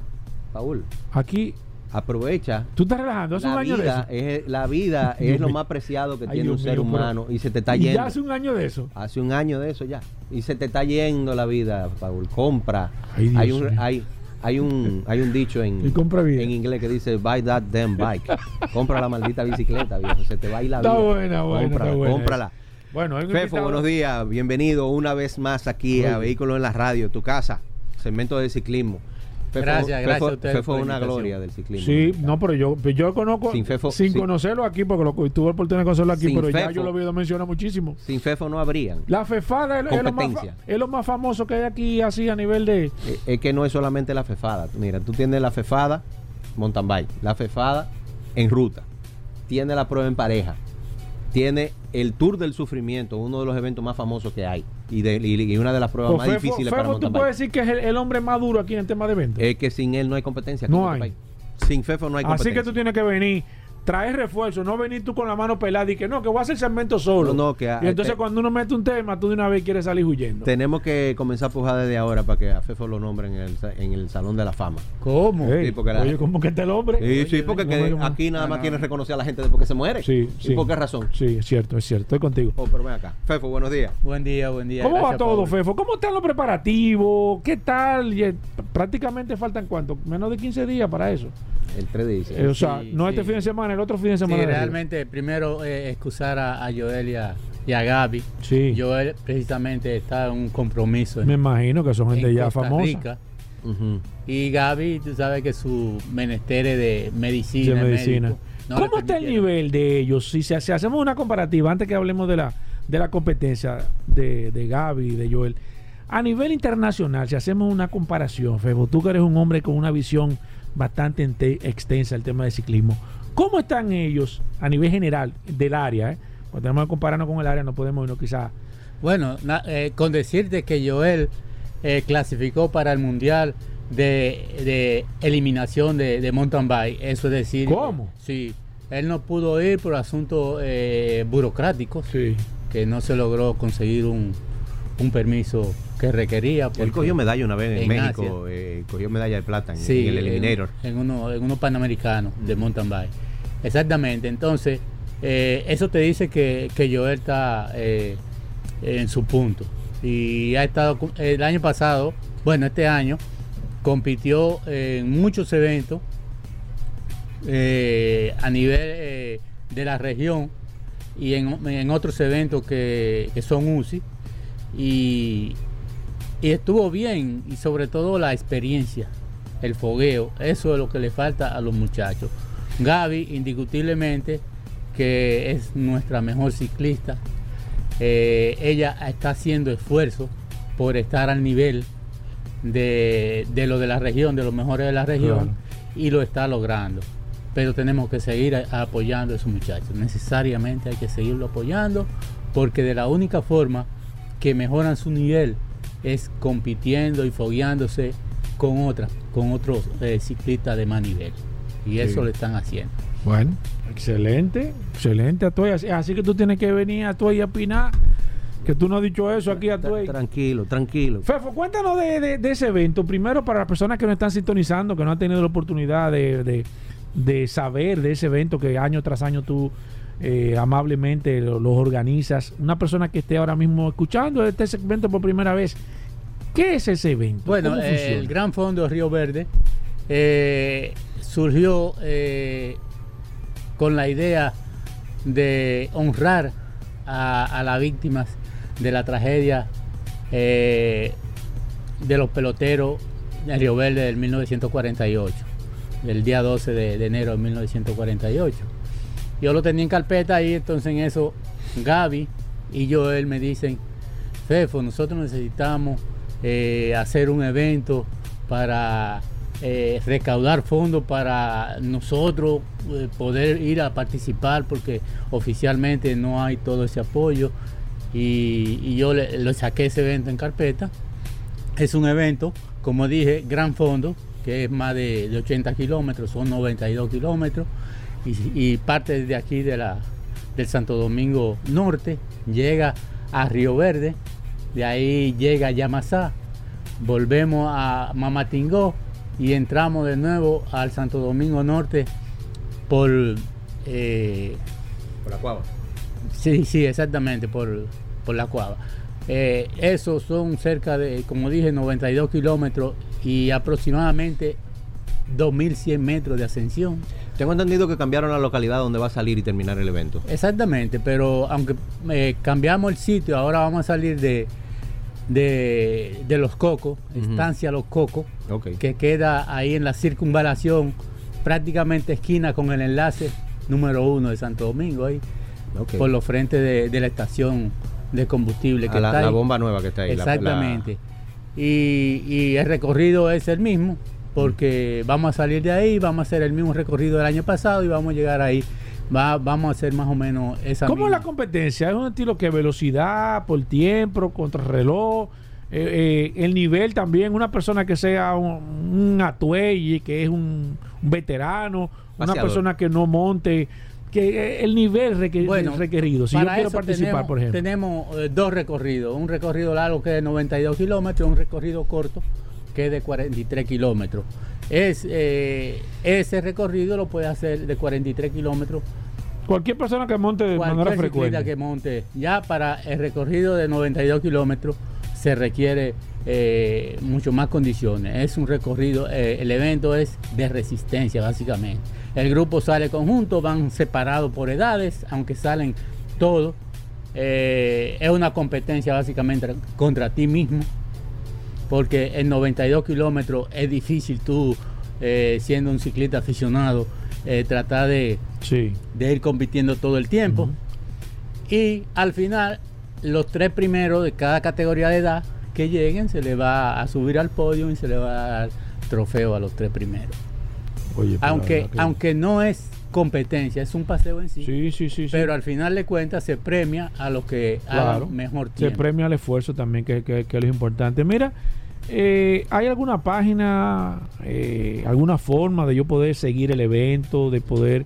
[SPEAKER 4] Paul,
[SPEAKER 2] Aquí,
[SPEAKER 4] aprovecha.
[SPEAKER 2] tú estás relajando, hace un
[SPEAKER 4] La
[SPEAKER 2] año de
[SPEAKER 4] vida,
[SPEAKER 2] eso.
[SPEAKER 4] es, la vida es lo más preciado que
[SPEAKER 2] Ay,
[SPEAKER 4] tiene un ser
[SPEAKER 2] mío,
[SPEAKER 4] humano y se te está yendo.
[SPEAKER 2] ya hace un año de eso.
[SPEAKER 4] Hace un año de eso ya. Y se te está yendo la vida, Paul. Compra.
[SPEAKER 2] Ay,
[SPEAKER 4] hay, un,
[SPEAKER 2] mío.
[SPEAKER 4] hay, hay, un, hay un dicho en, inglés que dice, buy that damn bike. (laughs) Compra la maldita bicicleta, viejo. Se te va a ir la
[SPEAKER 2] Está
[SPEAKER 4] vida.
[SPEAKER 2] buena, buena,
[SPEAKER 4] Cómprala,
[SPEAKER 2] está buena
[SPEAKER 4] cómprala.
[SPEAKER 2] Bueno,
[SPEAKER 4] Fefo, buenos días. Bienvenido una vez más aquí a. Vehículos en la Radio, tu casa, segmento de ciclismo. Fefo,
[SPEAKER 5] Gracias, gracias
[SPEAKER 4] Fefo-
[SPEAKER 5] a ustedes
[SPEAKER 4] Fefo es una gloria del ciclismo.
[SPEAKER 2] Sí, no, pero yo, yo lo conozco
[SPEAKER 4] Sin
[SPEAKER 2] sin,
[SPEAKER 4] Fefo, sí.
[SPEAKER 2] conocerlo aquí, porque lo, tuve la oportunidad de conocerlo aquí,
[SPEAKER 4] Sin
[SPEAKER 2] pero ya yo lo he oído mencionar muchísimo.
[SPEAKER 4] Sin Fefo no habrían.
[SPEAKER 2] La fefada es, es lo más, es lo más famoso que hay aquí, así a nivel de.
[SPEAKER 4] Eh, Es que no es solamente la fefada. Mira, tú tienes la fefada mountain bike, la fefada en ruta, tiene la prueba en pareja, tiene el Tour del Sufrimiento, uno de los eventos más famosos que hay y, de- y- y una de las pruebas
[SPEAKER 2] Pues
[SPEAKER 4] más
[SPEAKER 2] Fefo,
[SPEAKER 4] difíciles
[SPEAKER 2] Fefo,
[SPEAKER 4] para
[SPEAKER 2] tú
[SPEAKER 4] mountain
[SPEAKER 2] puedes decir que es el, el hombre más duro aquí en el tema de eventos.
[SPEAKER 4] Es que sin él no hay competencia. aquí
[SPEAKER 2] No
[SPEAKER 4] en este
[SPEAKER 2] hay.
[SPEAKER 4] país. Sin Fefo no hay
[SPEAKER 2] así
[SPEAKER 4] competencia.
[SPEAKER 2] que tú tienes que venir traer refuerzo, no venir tú con la mano pelada y que no, que voy a hacer segmento solo.
[SPEAKER 4] No, no, que
[SPEAKER 2] y entonces
[SPEAKER 4] te-
[SPEAKER 2] cuando uno mete un tema, tú de una vez quieres salir huyendo.
[SPEAKER 4] Tenemos que comenzar a pujar desde ahora para que a Fefo lo nombren en el, en el Salón de la Fama.
[SPEAKER 5] ¿Cómo?
[SPEAKER 4] Sí, porque la-
[SPEAKER 2] Oye, ¿cómo que está el hombre?
[SPEAKER 4] Sí,
[SPEAKER 2] Oye,
[SPEAKER 4] sí, porque
[SPEAKER 2] ¿cómo
[SPEAKER 4] que
[SPEAKER 2] que-
[SPEAKER 4] aquí nada más tiene que reconocer a la gente después que se muere.
[SPEAKER 2] Sí,
[SPEAKER 4] ¿Y
[SPEAKER 2] sí.
[SPEAKER 4] por qué razón?
[SPEAKER 2] Sí, es cierto, es cierto. Estoy contigo.
[SPEAKER 4] Oh, pero ven acá. Fefo, buenos días.
[SPEAKER 5] Buen día, buen día.
[SPEAKER 2] ¿Cómo va todo. Fefo? ¿Cómo están los preparativos? ¿Qué tal? Y, eh, prácticamente faltan cuánto? Menos de 15 días para eso.
[SPEAKER 4] El 3 de diciembre.
[SPEAKER 2] Eh, o sea,
[SPEAKER 5] Sí,
[SPEAKER 2] no
[SPEAKER 5] sí.
[SPEAKER 2] este fin de semana, el otro fin de
[SPEAKER 5] Sí,
[SPEAKER 2] semana. de arriba.
[SPEAKER 5] realmente, primero eh, excusar a, a Joel y a, y a Gaby.
[SPEAKER 2] Sí.
[SPEAKER 5] Joel precisamente está en un compromiso en,
[SPEAKER 2] Me imagino que son gente
[SPEAKER 5] en
[SPEAKER 2] ya
[SPEAKER 5] Costa
[SPEAKER 2] famosa.
[SPEAKER 5] Rica. Y Gaby, tú sabes que su menesteres de medicina,
[SPEAKER 2] de
[SPEAKER 5] el
[SPEAKER 2] medicina.
[SPEAKER 5] médico, no le
[SPEAKER 2] ¿Cómo está el nivel de ellos? Si, se- si hacemos una comparativa, antes que hablemos de la, de la competencia de, de Gaby y de Joel, a nivel internacional, si hacemos una comparación, Febo, tú que eres un hombre con una visión bastante extensa del tema de ciclismo, ¿cómo están ellos a nivel general del área? Eh? Porque tenemos que compararnos con el área, no podemos irnos quizás.
[SPEAKER 5] Bueno, na- eh, con decirte que Joel eh, clasificó para el Mundial de, de eliminación de, de mountain bike, eso es decir...
[SPEAKER 2] ¿Cómo?
[SPEAKER 5] Sí, él no pudo ir por asuntos eh, burocráticos,
[SPEAKER 2] Sí.
[SPEAKER 5] que no se logró conseguir un, un permiso que requería.
[SPEAKER 4] Él cogió medalla una vez en,
[SPEAKER 5] en
[SPEAKER 4] México. eh, cogió medalla de plata en,
[SPEAKER 5] Sí,
[SPEAKER 4] en el Eliminator.
[SPEAKER 5] En, en uno, en uno panamericano de mountain bike. Exactamente. Entonces, eh, eso te dice que, que Joel está eh, en su punto. Y ha estado el año pasado, bueno, este año, compitió en muchos eventos eh, a nivel de la región y en, en otros eventos que, que son UCI. Y, y estuvo bien y sobre todo la experiencia, el fogueo, eso es lo que le falta a los muchachos. Gaby, indiscutiblemente, que es nuestra mejor ciclista, eh, ella está haciendo esfuerzo por estar al nivel de, de lo de la región, de los mejores de la región,
[SPEAKER 2] Claro.
[SPEAKER 5] y lo está logrando. Pero tenemos que seguir apoyando a esos muchachos. Necesariamente hay que seguirlo apoyando, porque de la única forma que mejoran su nivel es compitiendo y fogueándose con otras, con otros eh, ciclistas de más nivel. Y eso lo están haciendo.
[SPEAKER 2] Bueno, excelente, excelente, Atuey. Así, así que tú tienes que venir a Atuey a opinar, que tú no has dicho eso aquí a Atuey.
[SPEAKER 4] Tranquilo, tranquilo.
[SPEAKER 2] Fefo, cuéntanos de, de- de ese evento. Primero, para las personas que no están sintonizando, que no han tenido la oportunidad de, de- de saber de ese evento que año tras año tú eh, amablemente lo- los organizas. Una persona que esté ahora mismo escuchando este segmento por primera vez, ¿qué es ese evento?
[SPEAKER 5] Bueno,
[SPEAKER 2] ¿Cómo
[SPEAKER 5] eh, el Gran Fondo Río Verde eh, surgió eh, con la idea de honrar a, las víctimas de la tragedia eh, de los peloteros de Río Verde del 1948, del día 12 de, enero de 1948. Yo lo tenía en carpeta ahí, entonces en eso Gaby y Joel me dicen, Fefo, nosotros necesitamos eh, hacer un evento para eh, recaudar fondos para nosotros eh, poder ir a participar porque oficialmente no hay todo ese apoyo. Y, yo le, saqué ese evento en carpeta. Es un evento, como dije, gran fondo, que es más de, de 80 kilómetros, son 92 kilómetros, y, y parte de aquí de la, del Santo Domingo Norte, llega a Río Verde, de ahí llega a Yamasá, volvemos a Mamatingó y entramos de nuevo al Santo Domingo Norte por... eh,
[SPEAKER 4] Por la cuava.
[SPEAKER 5] Sí, sí, exactamente, por, por la cuava. Eh, esos son cerca de, como dije, 92 kilómetros y aproximadamente 2.100 metros de ascensión.
[SPEAKER 4] Tengo entendido que cambiaron la localidad donde va a salir y terminar el evento.
[SPEAKER 5] Exactamente, pero aunque eh, cambiamos el sitio, ahora vamos a salir de, de, de Los Cocos,
[SPEAKER 4] Ujú.
[SPEAKER 5] Estancia Los Cocos, que queda ahí en la circunvalación, prácticamente esquina con el enlace número uno de Santo Domingo, ahí, por los frentes de, de la estación de combustible que
[SPEAKER 4] A la,
[SPEAKER 5] está
[SPEAKER 4] la
[SPEAKER 5] ahí.
[SPEAKER 4] bomba nueva que está ahí. la- la-
[SPEAKER 5] Exactamente. Y, y el recorrido es el mismo, porque vamos a salir de ahí, vamos a hacer el mismo recorrido del año pasado y vamos a llegar ahí. Va, vamos a hacer más o menos esa
[SPEAKER 2] ¿Cómo es
[SPEAKER 5] misma-
[SPEAKER 2] la competencia? ¿Es un estilo que velocidad, por tiempo, contra reloj? eh, eh, el nivel también, una persona que sea un, un atuey, que es un, un veterano, una persona que no monte, que eh, el nivel
[SPEAKER 5] Bueno,
[SPEAKER 2] requerido. Si yo quiero participar,
[SPEAKER 5] tenemos,
[SPEAKER 2] por ejemplo.
[SPEAKER 5] Tenemos eh, dos recorridos. Un recorrido largo que es de 92 kilómetros un recorrido corto que es de 43 kilómetros. Es, eh, ese recorrido lo puede hacer de 43 kilómetros
[SPEAKER 2] Cualquier persona que monte de manera
[SPEAKER 5] cualquier ciclista
[SPEAKER 2] frecuente.
[SPEAKER 5] que monte. Ya para el recorrido de 92 kilómetros se requiere eh, mucho más condiciones. Es un recorrido, eh, el evento es de resistencia básicamente. El grupo sale conjunto, van separados por edades, aunque salen todos. Eh, es una competencia básicamente contra ti mismo, porque en 92 kilómetros es difícil tú, eh, siendo un ciclista aficionado, eh, tratar de,
[SPEAKER 2] Sí.
[SPEAKER 5] de ir compitiendo todo el tiempo. Y al final, los tres primeros de cada categoría de edad que lleguen, se le va a subir al podio y se le va a dar trofeo a los tres primeros.
[SPEAKER 2] Oye,
[SPEAKER 5] Aunque,
[SPEAKER 2] que-
[SPEAKER 5] aunque no es competencia, es un paseo en sí.
[SPEAKER 2] Sí, sí, sí. sí.
[SPEAKER 5] Pero al final de cuentas se premia a los que
[SPEAKER 2] Claro.
[SPEAKER 5] hagan mejor
[SPEAKER 2] Se
[SPEAKER 5] tiempo.
[SPEAKER 2] premia el esfuerzo también, que, que- que es lo importante. Mira, eh, ¿hay alguna página, eh, alguna forma de yo poder seguir el evento, de poder,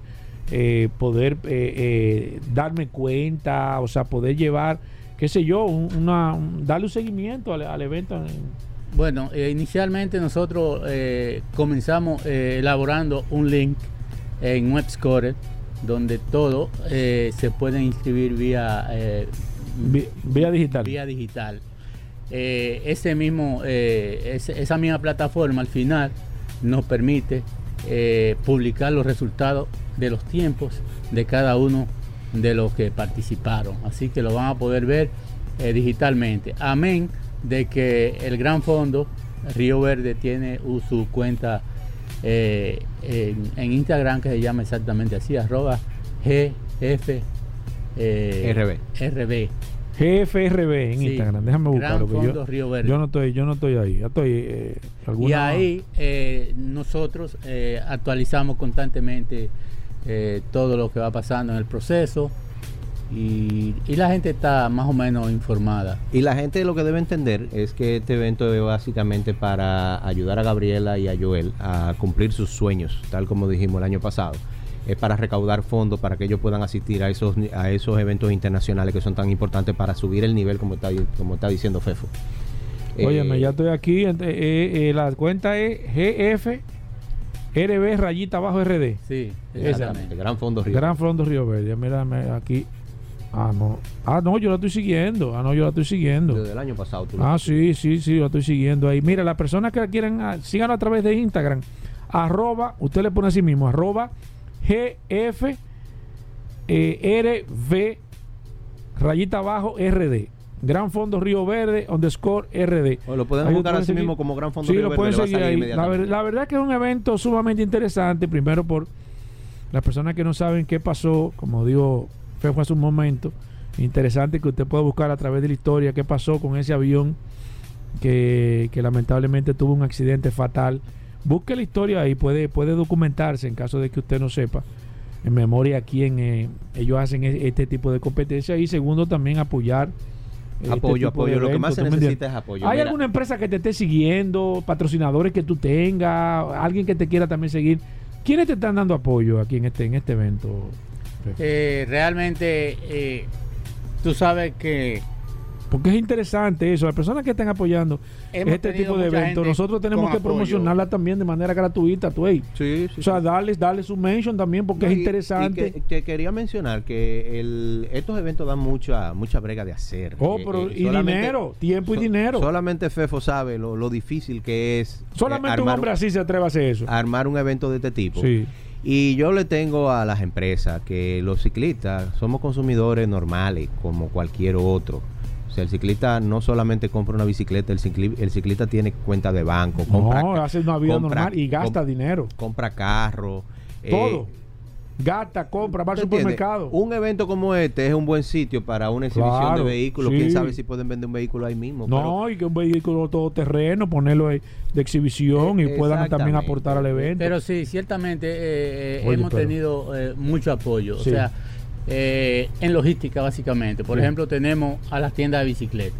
[SPEAKER 2] eh, poder eh, eh, darme cuenta, o sea, poder llevar, qué sé yo, un- una, un- darle un seguimiento al, al evento?
[SPEAKER 5] Bueno, eh, inicialmente nosotros eh, comenzamos eh, elaborando un link en WebScore donde todo eh, se puede inscribir vía, eh,
[SPEAKER 2] vía digital.
[SPEAKER 5] vía digital. Eh, ese mismo, eh, esa misma plataforma al final nos permite eh, publicar los resultados de los tiempos de cada uno de los que participaron. Así que lo van a poder ver digitalmente. Amén de que el Gran Fondo Río Verde tiene su cuenta en, en Instagram que se llama exactamente así, arroba GF
[SPEAKER 4] RB.
[SPEAKER 5] RB.
[SPEAKER 2] GFRB en
[SPEAKER 5] Sí,
[SPEAKER 2] Instagram, déjame
[SPEAKER 5] Gran
[SPEAKER 2] buscarlo. que
[SPEAKER 5] Fondo
[SPEAKER 2] yo,
[SPEAKER 5] Río Verde.
[SPEAKER 2] yo no estoy, yo no estoy ahí. Ya estoy. eh,
[SPEAKER 5] Y ahí eh, nosotros eh, actualizamos constantemente eh, todo lo que va pasando en el proceso y, y la gente está más o menos informada.
[SPEAKER 4] Y la gente lo que debe entender es que este evento es básicamente para ayudar a Gabriela y a Joel a cumplir sus sueños, tal como dijimos el año pasado. Es para recaudar fondos para que ellos puedan asistir a esos a esos eventos internacionales que son tan importantes para subir el nivel, como está, como está diciendo Fefo.
[SPEAKER 2] Óyeme,
[SPEAKER 4] Eh,
[SPEAKER 2] ya estoy aquí. eh, eh, la cuenta es GF RB rayita abajo RD.
[SPEAKER 5] Sí,
[SPEAKER 4] Exactamente. Gran Fondo Río.
[SPEAKER 2] Gran Fondo Río Verde. Mírame aquí. Ah, no. Ah, no, yo la estoy siguiendo. Ah, no, yo la estoy siguiendo.
[SPEAKER 4] Desde el año pasado. tú lo-
[SPEAKER 2] Ah, sí, sí, sí, la estoy siguiendo ahí. Mira, las personas que quieran, ah, síganlo a través de Instagram. Arroba, usted le pone así mismo, arroba GF eh, rayita abajo RD. Gran Fondo Río Verde underscore RD.
[SPEAKER 4] O lo pueden buscar así mismo como Gran Fondo
[SPEAKER 2] Sí,
[SPEAKER 4] Río
[SPEAKER 2] lo
[SPEAKER 4] Verde,
[SPEAKER 2] pueden seguir ahí. La, ver- la verdad que es un evento sumamente interesante. Primero por las personas que no saben qué pasó, como digo Fefo hace un momento. Interesante que usted pueda buscar a través de la historia qué pasó con ese avión que, que lamentablemente tuvo un accidente fatal. Busque la historia ahí, puede, puede documentarse en caso de que usted no sepa. En memoria a quién eh, ellos hacen e- este tipo de competencia. Y segundo, también apoyar. este
[SPEAKER 4] Apoyo, apoyo. Lo que más se
[SPEAKER 2] ¿tú me
[SPEAKER 4] necesita es apoyo.
[SPEAKER 2] ¿Hay
[SPEAKER 4] Mira,
[SPEAKER 2] alguna empresa que te esté siguiendo, patrocinadores que tú tengas, alguien que te quiera también seguir? ¿Quiénes te están dando apoyo aquí en este, en este evento?
[SPEAKER 5] Eh, realmente eh, tú sabes que
[SPEAKER 2] Porque es interesante eso. Las personas que están apoyando
[SPEAKER 5] Hemos
[SPEAKER 2] este tipo de eventos, nosotros tenemos que
[SPEAKER 5] apoyo.
[SPEAKER 2] promocionarla también de manera gratuita, tú.
[SPEAKER 4] Sí, sí,
[SPEAKER 2] O sea,
[SPEAKER 4] sí.
[SPEAKER 2] darles, darles su mention también porque
[SPEAKER 4] No,
[SPEAKER 2] es interesante.
[SPEAKER 4] Y que, que quería mencionar que el, estos eventos dan mucha mucha brega de hacer.
[SPEAKER 2] Oh,
[SPEAKER 4] Eh,
[SPEAKER 2] pero
[SPEAKER 4] eh,
[SPEAKER 2] y dinero, tiempo y
[SPEAKER 4] so-
[SPEAKER 2] dinero.
[SPEAKER 4] Solamente Fefo sabe lo, lo difícil que es eh,
[SPEAKER 2] Solamente un hombre así se atreve a hacer eso.
[SPEAKER 4] armar un evento de este tipo.
[SPEAKER 2] Sí.
[SPEAKER 4] Y yo le tengo a las empresas que los ciclistas somos consumidores normales como cualquier otro. O sea, el ciclista no solamente compra una bicicleta, el, cicli- el ciclista tiene cuenta de banco, compra,
[SPEAKER 2] No, hace una vida
[SPEAKER 4] compra-
[SPEAKER 2] normal y gasta dinero.
[SPEAKER 4] compra carro. eh,
[SPEAKER 2] Todo. Gasta, compra, va al supermercado.
[SPEAKER 4] Un evento como este es un buen sitio para una exhibición
[SPEAKER 2] Claro,
[SPEAKER 4] de vehículos.
[SPEAKER 2] sí.
[SPEAKER 4] Quién sabe si pueden vender un vehículo ahí mismo.
[SPEAKER 2] No, y que un vehículo todoterreno, ponerlo ahí de exhibición y puedan también aportar al evento.
[SPEAKER 5] Pero sí, ciertamente eh, eh,
[SPEAKER 2] Oye,
[SPEAKER 5] hemos
[SPEAKER 2] pero-
[SPEAKER 5] tenido eh, mucho apoyo.
[SPEAKER 2] Sí.
[SPEAKER 5] O sea, eh, en logística básicamente. Por
[SPEAKER 2] Sí.
[SPEAKER 5] ejemplo, tenemos a las tiendas de bicicleta.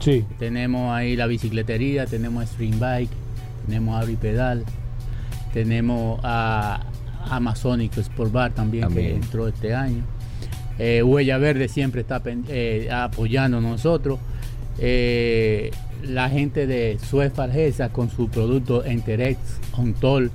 [SPEAKER 2] Sí.
[SPEAKER 5] Tenemos ahí la bicicletería, tenemos Stream Bike, tenemos Abri Pedal, tenemos a Amazonic Sport Bar también,
[SPEAKER 4] También.
[SPEAKER 5] que entró este año. Eh, Huella Verde siempre está eh, apoyando a nosotros. Eh, la gente de Suez Fargesa con su producto Enterex, Ontol,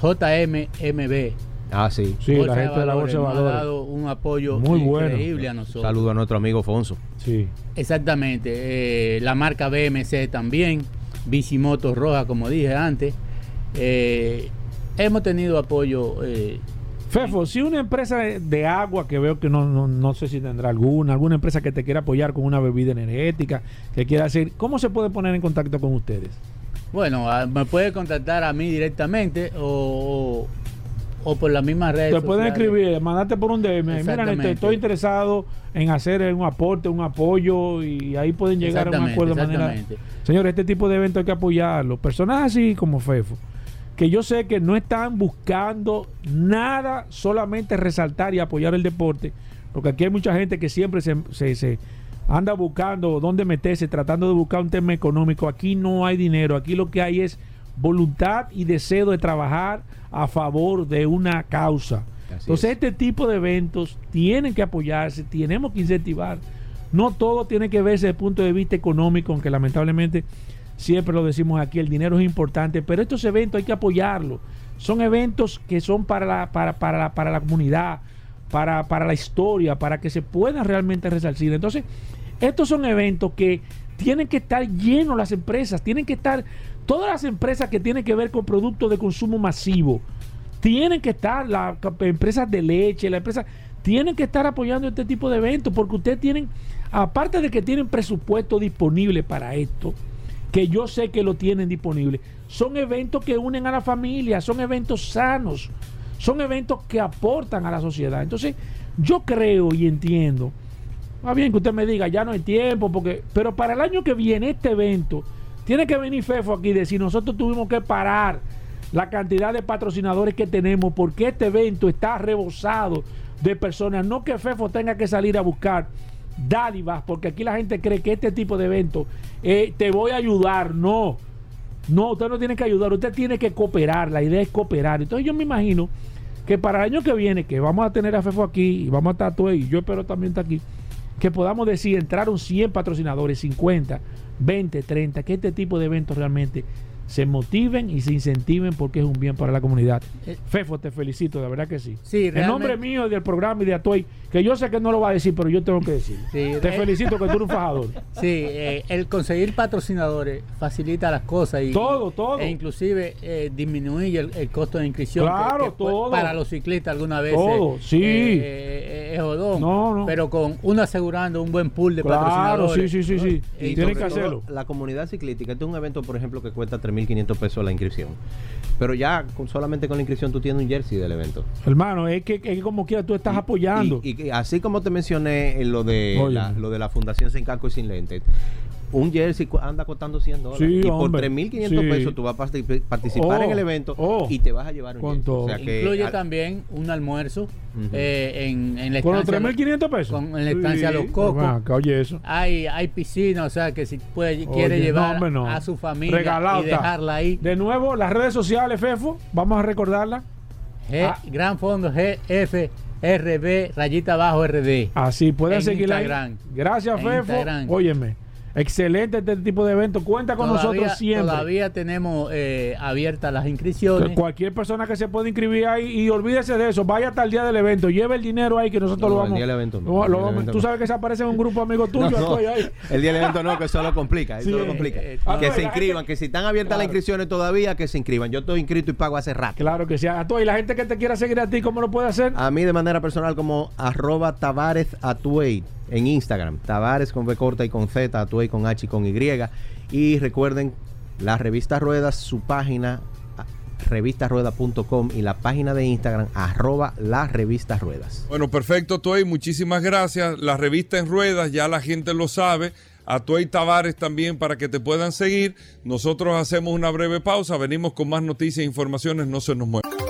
[SPEAKER 5] JMMB.
[SPEAKER 4] Ah, sí.
[SPEAKER 2] Sí, la gente de la Bolsa de
[SPEAKER 5] nos ha
[SPEAKER 2] Valores.
[SPEAKER 5] dado un apoyo
[SPEAKER 2] Muy bueno.
[SPEAKER 5] increíble a nosotros.
[SPEAKER 4] Saludo a nuestro amigo Fonso.
[SPEAKER 2] Sí.
[SPEAKER 5] Exactamente. eh, la marca BMC también. Bicimotos Roja, como dije antes. Eh, hemos tenido apoyo. eh,
[SPEAKER 2] Fefo, si una empresa de- de agua, que veo que no, no, no sé si tendrá alguna, alguna empresa que te quiera apoyar con una bebida energética, que quiera hacer, ¿cómo se puede poner en contacto con ustedes?
[SPEAKER 5] bueno, a- me puede contactar a mí directamente o, o, por las mismas redes.
[SPEAKER 2] Te pueden
[SPEAKER 5] sociales.
[SPEAKER 2] escribir, mandarte por un DM. Mira, estoy interesado en hacer un aporte, un apoyo y ahí pueden llegar a un acuerdo de manera. Señores, este tipo de eventos hay que apoyarlo. Personas así como Fefo, que yo sé que no están buscando nada, solamente resaltar y apoyar el deporte, porque aquí hay mucha gente que siempre se, se- se anda buscando dónde meterse, tratando de buscar un tema económico. Aquí no hay dinero, aquí lo que hay es voluntad y deseo de trabajar a favor de una causa.
[SPEAKER 4] Así
[SPEAKER 2] Entonces,
[SPEAKER 4] es.
[SPEAKER 2] este tipo de eventos tienen que apoyarse, tenemos que incentivar. No todo tiene que verse desde el punto de vista económico, aunque lamentablemente siempre lo decimos aquí, el dinero es importante, pero estos eventos hay que apoyarlos. Son eventos que son para la, para, para la, para la comunidad, para, para la historia, para que se puedan realmente resarcir. Entonces, estos son eventos que tienen que estar llenos las empresas, tienen que estar, todas las empresas que tienen que ver con productos de consumo masivo, tienen que estar, las empresas de leche, las empresas, tienen que estar apoyando este tipo de eventos, porque ustedes tienen, aparte de que tienen presupuesto disponible para esto, que yo sé que lo tienen disponible, son eventos que unen a la familia, son eventos sanos, son eventos que aportan a la sociedad. Entonces, yo creo y entiendo, va bien que usted me diga, ya no hay tiempo, porque, pero para el año que viene, este evento, tiene que venir Fefo aquí y decir, nosotros tuvimos que parar la cantidad de patrocinadores que tenemos, porque este evento está rebosado de personas, no que Fefo tenga que salir a buscar dádivas, porque aquí la gente cree que este tipo de eventos eh, te voy a ayudar, no. No, usted no tiene que ayudar, usted tiene que cooperar, la idea es cooperar. Entonces yo me imagino que para el año que viene, que vamos a tener a Fefo aquí, y vamos a estar tú y yo espero también estar aquí, que podamos decir, entraron 100 patrocinadores, 50, 20, 30, que este tipo de eventos realmente se motiven y se incentiven porque es un bien para la comunidad.
[SPEAKER 5] Eh,
[SPEAKER 2] Fefo, te felicito, de verdad que sí.
[SPEAKER 5] Sí,
[SPEAKER 2] en nombre mío del programa y de Atoy, que yo sé que no lo va a decir, pero yo tengo que decir.
[SPEAKER 5] Sí,
[SPEAKER 2] te
[SPEAKER 5] eh,
[SPEAKER 2] felicito que tú eres un fajador. (laughs)
[SPEAKER 5] Sí, eh, el conseguir patrocinadores facilita las cosas y
[SPEAKER 2] Todo, todo.
[SPEAKER 5] e inclusive eh, disminuir el, el costo de inscripción que-
[SPEAKER 2] Claro,
[SPEAKER 5] que fue-
[SPEAKER 2] todo.
[SPEAKER 5] para los ciclistas alguna vez
[SPEAKER 2] Todo, sí.
[SPEAKER 5] es jodón
[SPEAKER 2] No, no.
[SPEAKER 5] pero con uno asegurando un buen pool de
[SPEAKER 2] Claro,
[SPEAKER 5] patrocinadores
[SPEAKER 2] sí, sí, sí, sí.
[SPEAKER 5] Y
[SPEAKER 2] Tienen
[SPEAKER 4] sobre
[SPEAKER 2] que hacerlo.
[SPEAKER 4] La comunidad ciclística, este es un evento, por ejemplo, que cuesta 3.500 pesos la inscripción. Pero ya con, solamente con la inscripción tú tienes un jersey del evento.
[SPEAKER 2] Hermano, es que, es que como quiera tú estás apoyando.
[SPEAKER 4] Y, y así como te mencioné en lo de, la, lo de la Fundación Sin Casco y Sin Lentes, un jersey anda costando 100 dólares.
[SPEAKER 2] Sí,
[SPEAKER 4] y por
[SPEAKER 2] hombre.
[SPEAKER 4] 3.500
[SPEAKER 2] Sí.
[SPEAKER 4] pesos tú vas a partic- participar
[SPEAKER 2] Oh,
[SPEAKER 4] en el evento
[SPEAKER 2] oh.
[SPEAKER 4] y te vas a llevar un
[SPEAKER 2] Con
[SPEAKER 4] jersey.
[SPEAKER 2] todo.
[SPEAKER 4] O sea que
[SPEAKER 5] incluye
[SPEAKER 4] al-
[SPEAKER 5] también un almuerzo eh, en, en la
[SPEAKER 2] ¿Con los
[SPEAKER 5] estancia
[SPEAKER 2] 3.500 pesos?
[SPEAKER 5] con- en la estancia Los
[SPEAKER 2] Pero
[SPEAKER 5] Cocos
[SPEAKER 2] acá, oye eso.
[SPEAKER 5] hay, hay piscina, o sea que si puede,
[SPEAKER 2] Oye,
[SPEAKER 5] quiere
[SPEAKER 2] no,
[SPEAKER 5] llevar
[SPEAKER 2] hombre, no.
[SPEAKER 5] a su familia
[SPEAKER 2] Regalado
[SPEAKER 5] y dejarla ahí.
[SPEAKER 2] De nuevo, las redes sociales, Fefo, vamos a recordarla.
[SPEAKER 5] G-
[SPEAKER 2] Ah.
[SPEAKER 5] Gran Fondo GFRB rayita abajo RD.
[SPEAKER 2] Así, pueden
[SPEAKER 5] En
[SPEAKER 2] seguirla. Gracias,
[SPEAKER 5] En
[SPEAKER 2] Fefo.
[SPEAKER 5] Instagram.
[SPEAKER 2] Óyeme, excelente este tipo de evento. Cuenta con
[SPEAKER 5] Todavía-
[SPEAKER 2] nosotros siempre.
[SPEAKER 5] Todavía tenemos eh, abiertas las
[SPEAKER 2] Que
[SPEAKER 5] inscripciones.
[SPEAKER 2] Cualquier persona que se pueda inscribir ahí y olvídese de eso, vaya hasta el día del evento, lleve el dinero ahí que nosotros
[SPEAKER 4] No,
[SPEAKER 2] lo
[SPEAKER 4] el
[SPEAKER 2] vamos.
[SPEAKER 4] día del evento no,
[SPEAKER 2] lo-
[SPEAKER 4] el día del evento
[SPEAKER 2] tú
[SPEAKER 4] no.
[SPEAKER 2] sabes que se aparece en un grupo amigo tuyo,
[SPEAKER 4] No, no,
[SPEAKER 2] estoy ahí.
[SPEAKER 4] el día del evento no, que eso lo complica, eso
[SPEAKER 2] Sí,
[SPEAKER 4] lo complica.
[SPEAKER 5] eh,
[SPEAKER 2] eh,
[SPEAKER 4] que se
[SPEAKER 2] gente-
[SPEAKER 4] inscriban, que si están abiertas
[SPEAKER 2] Claro.
[SPEAKER 4] las inscripciones todavía, que se inscriban. Yo estoy inscrito y pago hace rato.
[SPEAKER 2] Claro que sí. A todos, y la gente que te quiera seguir a ti, ¿cómo lo puede hacer?
[SPEAKER 4] A mí de manera personal como arroba Tavares Atuey en Instagram. Tavares con B corta y con Z, Atuey con H y con Y. Y recuerden, la revista Ruedas, su página revistarueda.com y la página de Instagram arroba la revista Ruedas.
[SPEAKER 1] Bueno, perfecto, Tuey. Muchísimas gracias. La revista en ruedas, ya la gente lo sabe. A Tuey Tavares también para que te puedan seguir. Nosotros hacemos una breve pausa. Venimos con más noticias e informaciones. No se nos muevan.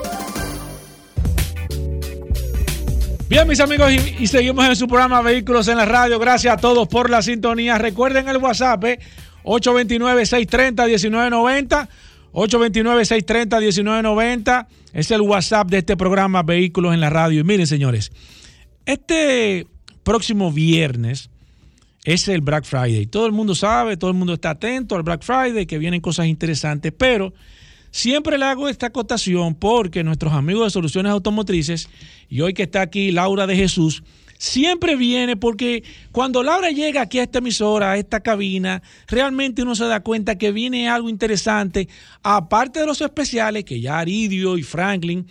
[SPEAKER 2] Bien, mis amigos, y, seguimos en su programa Vehículos en la Radio. Gracias a todos por la sintonía. Recuerden el WhatsApp, eh, 829-630-1990. 829-630-1990 es el WhatsApp de este programa Vehículos en la Radio. Y miren, señores, este próximo viernes es el Black Friday. Todo el mundo sabe, todo el mundo está atento al Black Friday, que vienen cosas interesantes, pero siempre le hago esta acotación porque nuestros amigos de Soluciones Automotrices, y hoy que está aquí Laura de Jesús, siempre viene porque cuando Laura llega aquí a esta emisora, a esta cabina, realmente uno se da cuenta que viene algo interesante, aparte de los especiales que ya Aridio y Franklin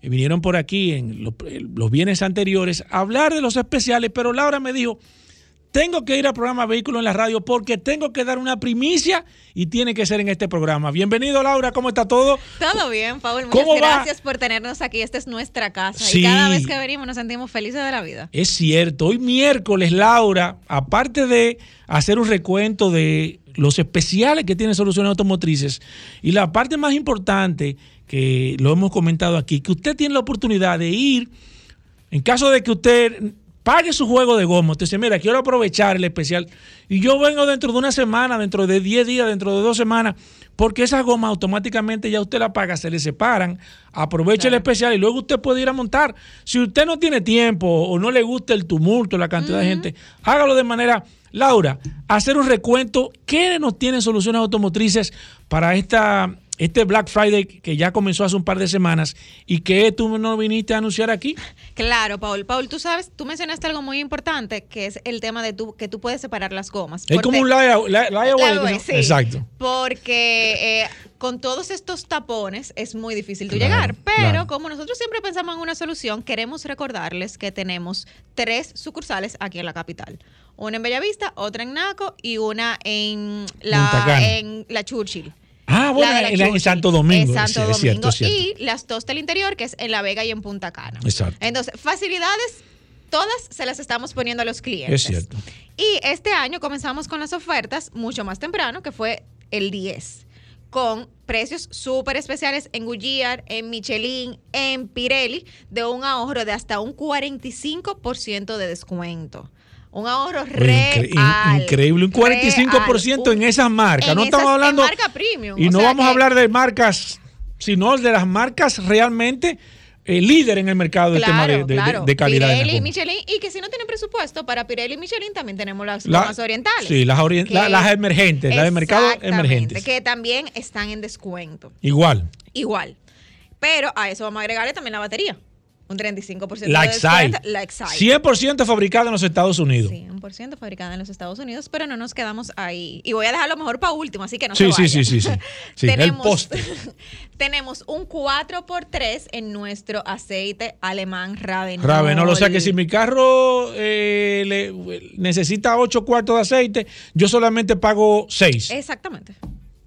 [SPEAKER 2] eh, vinieron por aquí en los, los bienes anteriores, a hablar de los especiales, pero Laura me dijo, tengo que ir al programa Vehículos en la Radio porque tengo que dar una primicia y tiene que ser en este programa. Bienvenido, Laura, ¿cómo está todo?
[SPEAKER 6] Todo bien, Paul. Muchas gracias por tenernos aquí. Esta es nuestra casa
[SPEAKER 2] Sí.
[SPEAKER 6] y cada vez que venimos nos sentimos felices de la vida.
[SPEAKER 2] Es cierto, hoy miércoles, Laura, aparte de hacer un recuento de los especiales que tiene Soluciones Automotrices y la parte más importante que lo hemos comentado aquí, que usted tiene la oportunidad de ir, en caso de que usted pague su juego de goma, usted dice, mira, quiero aprovechar el especial y yo vengo dentro de una semana, dentro de 10 días, dentro de dos semanas, porque esas gomas automáticamente ya usted la paga, se le separan, aproveche el especial y luego usted puede ir a montar. Si usted no tiene tiempo o no le gusta el tumulto, la cantidad de gente, hágalo de manera... Laura, hacer un recuento, ¿qué nos tienen soluciones automotrices para esta, este Black Friday que ya comenzó hace un par de semanas y que tú no viniste a anunciar aquí? (laughs)
[SPEAKER 6] Claro, Paul. Paul, tú sabes, tú mencionaste algo muy importante, que es el tema de tú, que tú puedes separar las gomas.
[SPEAKER 2] Es como un layaway. lay- layaway,
[SPEAKER 6] Layaway,
[SPEAKER 2] ¿no?
[SPEAKER 6] sí.
[SPEAKER 2] Exacto.
[SPEAKER 6] Porque eh, con todos estos tapones es muy difícil tú
[SPEAKER 2] Claro,
[SPEAKER 6] llegar. Pero
[SPEAKER 2] claro.
[SPEAKER 6] como nosotros siempre pensamos en una solución, queremos recordarles que tenemos tres sucursales aquí en la capital. Una en Bellavista, otra en Naco y una en la, en la Churchill.
[SPEAKER 2] Ah, bueno,
[SPEAKER 6] La de la
[SPEAKER 2] en. Santo Domingo.
[SPEAKER 6] En Santo
[SPEAKER 2] Sí, es cierto,
[SPEAKER 6] Domingo.
[SPEAKER 2] es cierto.
[SPEAKER 6] Y las dos del interior, que es en La Vega y en Punta Cana.
[SPEAKER 2] Exacto.
[SPEAKER 6] Entonces, facilidades, todas se las estamos poniendo a los clientes.
[SPEAKER 2] Es cierto.
[SPEAKER 6] Y este año comenzamos con las ofertas mucho más temprano, que fue el 10, con precios súper especiales en Goodyear, en Michelin, en Pirelli, de un ahorro de hasta un 45% de descuento. Un ahorro
[SPEAKER 2] Oye,
[SPEAKER 6] real.
[SPEAKER 2] incre- in- increíble, un 45%
[SPEAKER 6] real.
[SPEAKER 2] en esas marcas.
[SPEAKER 6] en
[SPEAKER 2] no estamos
[SPEAKER 6] en
[SPEAKER 2] hablando.
[SPEAKER 6] marca premium,
[SPEAKER 2] Y no vamos a hablar de marcas, sino de las marcas realmente eh, líder en el mercado del tema de, de- de-
[SPEAKER 6] claro.
[SPEAKER 2] de calidad. de
[SPEAKER 6] Pirelli,
[SPEAKER 2] goma.
[SPEAKER 6] Michelin, y que si no tienen presupuesto para Pirelli y Michelin, también tenemos las
[SPEAKER 2] La-
[SPEAKER 6] orientales.
[SPEAKER 2] sí, las orien-
[SPEAKER 6] que-
[SPEAKER 2] la- las emergentes, las de mercado emergentes.
[SPEAKER 6] Que también están en descuento.
[SPEAKER 2] Igual.
[SPEAKER 6] Igual. Pero a eso vamos a agregarle también la batería. Un 35%
[SPEAKER 2] La
[SPEAKER 6] de descuento. La Excite.
[SPEAKER 2] 100% fabricada en los Estados Unidos.
[SPEAKER 6] 100% fabricada en los Estados Unidos, pero no nos quedamos ahí. Y voy a dejarlo mejor para último, así que no
[SPEAKER 2] Sí,
[SPEAKER 6] se
[SPEAKER 2] sí, sí, sí, sí. (laughs) Sí, el
[SPEAKER 6] tenemos,
[SPEAKER 2] postre. (laughs)
[SPEAKER 6] tenemos un 4x3 en nuestro aceite alemán Ravenol.
[SPEAKER 2] Ravenol, o sea que si mi carro eh, le- necesita 8 cuartos de aceite, yo solamente pago 6.
[SPEAKER 6] Exactamente.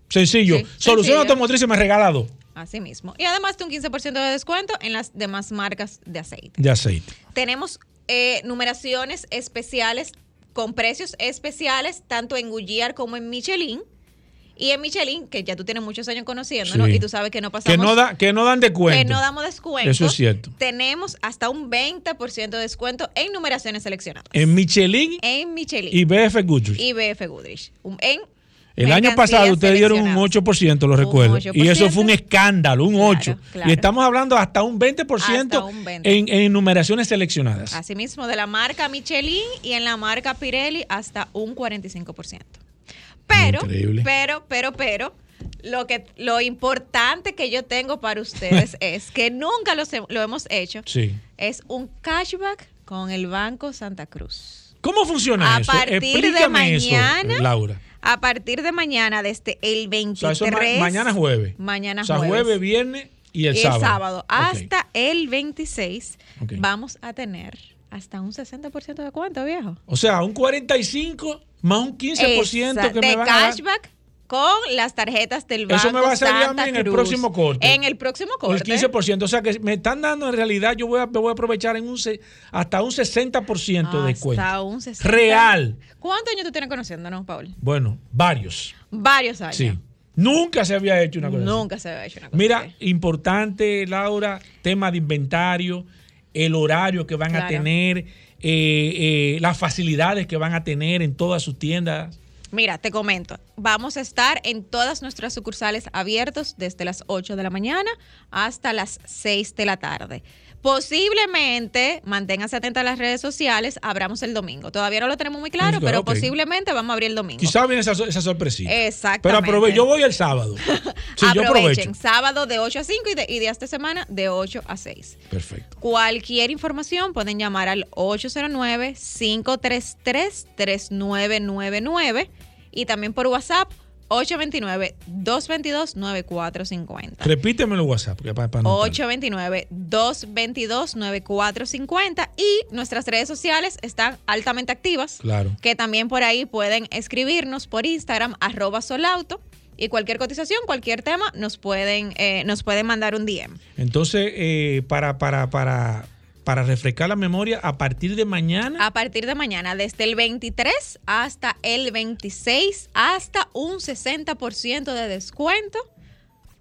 [SPEAKER 2] Sencillo.
[SPEAKER 6] Sí,
[SPEAKER 2] Solución
[SPEAKER 6] sencillo.
[SPEAKER 2] automotriz me regala 2
[SPEAKER 6] Así mismo. Y además de un 15% de descuento en las demás marcas de aceite.
[SPEAKER 2] de aceite.
[SPEAKER 6] Tenemos eh, numeraciones especiales con precios especiales tanto en Goodyear como en Michelin. Y en Michelin, que ya tú tienes muchos años conociéndonos
[SPEAKER 2] Sí.
[SPEAKER 6] y tú sabes que no pasamos
[SPEAKER 2] Que no, da, que no dan descuento.
[SPEAKER 6] que no damos descuento.
[SPEAKER 2] Eso es cierto.
[SPEAKER 6] Tenemos hasta un 20% de descuento en numeraciones seleccionadas.
[SPEAKER 2] En Michelin
[SPEAKER 6] En Michelin
[SPEAKER 2] y BF Goodrich.
[SPEAKER 6] y BF Goodrich. En
[SPEAKER 2] El año pasado ustedes dieron un
[SPEAKER 6] seleccionadas.
[SPEAKER 2] 8%, lo recuerdo. Y eso
[SPEAKER 6] 8%.
[SPEAKER 2] fue un escándalo, un
[SPEAKER 6] Claro,
[SPEAKER 2] 8%.
[SPEAKER 6] claro.
[SPEAKER 2] Y estamos hablando hasta un 20%,
[SPEAKER 6] Hasta un 20%.
[SPEAKER 2] En, en numeraciones seleccionadas.
[SPEAKER 6] Asimismo, de la marca Michelin y en la marca Pirelli hasta un 45%. Pero,
[SPEAKER 2] Increíble.
[SPEAKER 6] pero, pero, pero, lo, que, lo importante que yo tengo para ustedes (laughs) es que nunca lo, hemos hecho,
[SPEAKER 2] Sí.
[SPEAKER 6] es un cashback con el Banco Santa Cruz.
[SPEAKER 2] ¿Cómo funciona
[SPEAKER 6] A
[SPEAKER 2] eso?
[SPEAKER 6] partir de
[SPEAKER 2] Explícame eso,
[SPEAKER 6] mañana,
[SPEAKER 2] Laura.
[SPEAKER 6] A partir de mañana, desde el
[SPEAKER 2] O
[SPEAKER 6] 23.
[SPEAKER 2] sea, eso es ma- mañana jueves.
[SPEAKER 6] Mañana
[SPEAKER 2] o sea,
[SPEAKER 6] jueves.
[SPEAKER 2] jueves, viernes y el
[SPEAKER 6] y
[SPEAKER 2] sábado.
[SPEAKER 6] Hasta el 26
[SPEAKER 2] Ok.
[SPEAKER 6] vamos a tener hasta un 60% de cuánto, viejo.
[SPEAKER 2] O sea, un 45 más un 15%
[SPEAKER 6] Esa-
[SPEAKER 2] que me van a dar.
[SPEAKER 6] cashback con las tarjetas del banco
[SPEAKER 2] Eso me va a salir a mí en el
[SPEAKER 6] Cruz.
[SPEAKER 2] próximo corte.
[SPEAKER 6] En el próximo
[SPEAKER 2] Con el
[SPEAKER 6] corte.
[SPEAKER 2] 15%. O sea, que me están dando en realidad, yo voy a, me voy a aprovechar en un hasta un 60% de descuento.
[SPEAKER 6] Hasta un 60.
[SPEAKER 2] Real.
[SPEAKER 6] ¿Cuántos años tú tienes conociéndonos, Paul?
[SPEAKER 2] Bueno, varios.
[SPEAKER 6] Varios años.
[SPEAKER 2] Sí. Nunca se había hecho una cosa así.
[SPEAKER 6] Nunca se había hecho una cosa
[SPEAKER 2] Mira,
[SPEAKER 6] así.
[SPEAKER 2] importante, Laura, tema de inventario. el horario que van a tener, eh, eh, las facilidades que van a tener en todas sus tiendas.
[SPEAKER 6] Mira, te comento, vamos a estar en todas nuestras sucursales abiertos desde las 8 de la mañana hasta las 6 de la tarde. Posiblemente, manténganse atentos a las redes sociales, abramos el domingo. Todavía no lo tenemos muy claro,
[SPEAKER 2] Claro,
[SPEAKER 6] pero posiblemente vamos a abrir el domingo.
[SPEAKER 2] Quizás viene esa, esa sorpresita. Pero
[SPEAKER 6] Exactamente.
[SPEAKER 2] aprove yo voy el sábado. (laughs) Sí, yo
[SPEAKER 6] Aprovechen,
[SPEAKER 2] aprovecho.
[SPEAKER 6] sábado de 8 a 5 y, de, y días de semana de 8 a 6.
[SPEAKER 2] Perfecto.
[SPEAKER 6] Cualquier información pueden llamar al 809-533-3999 y también por WhatsApp 829-222-9450.
[SPEAKER 2] Repíteme el WhatsApp. que para- para anotar.
[SPEAKER 6] 829-222-9450 y nuestras redes sociales están altamente activas,
[SPEAKER 2] Claro.
[SPEAKER 6] que también por ahí pueden escribirnos por Instagram, arroba solauto, y cualquier cotización, cualquier tema, nos pueden, eh, nos pueden mandar un DM.
[SPEAKER 2] Entonces, eh, para, para, para, para refrescar la memoria, a partir de mañana.
[SPEAKER 6] A partir de mañana, desde el 23 hasta el 26, hasta un 60% de descuento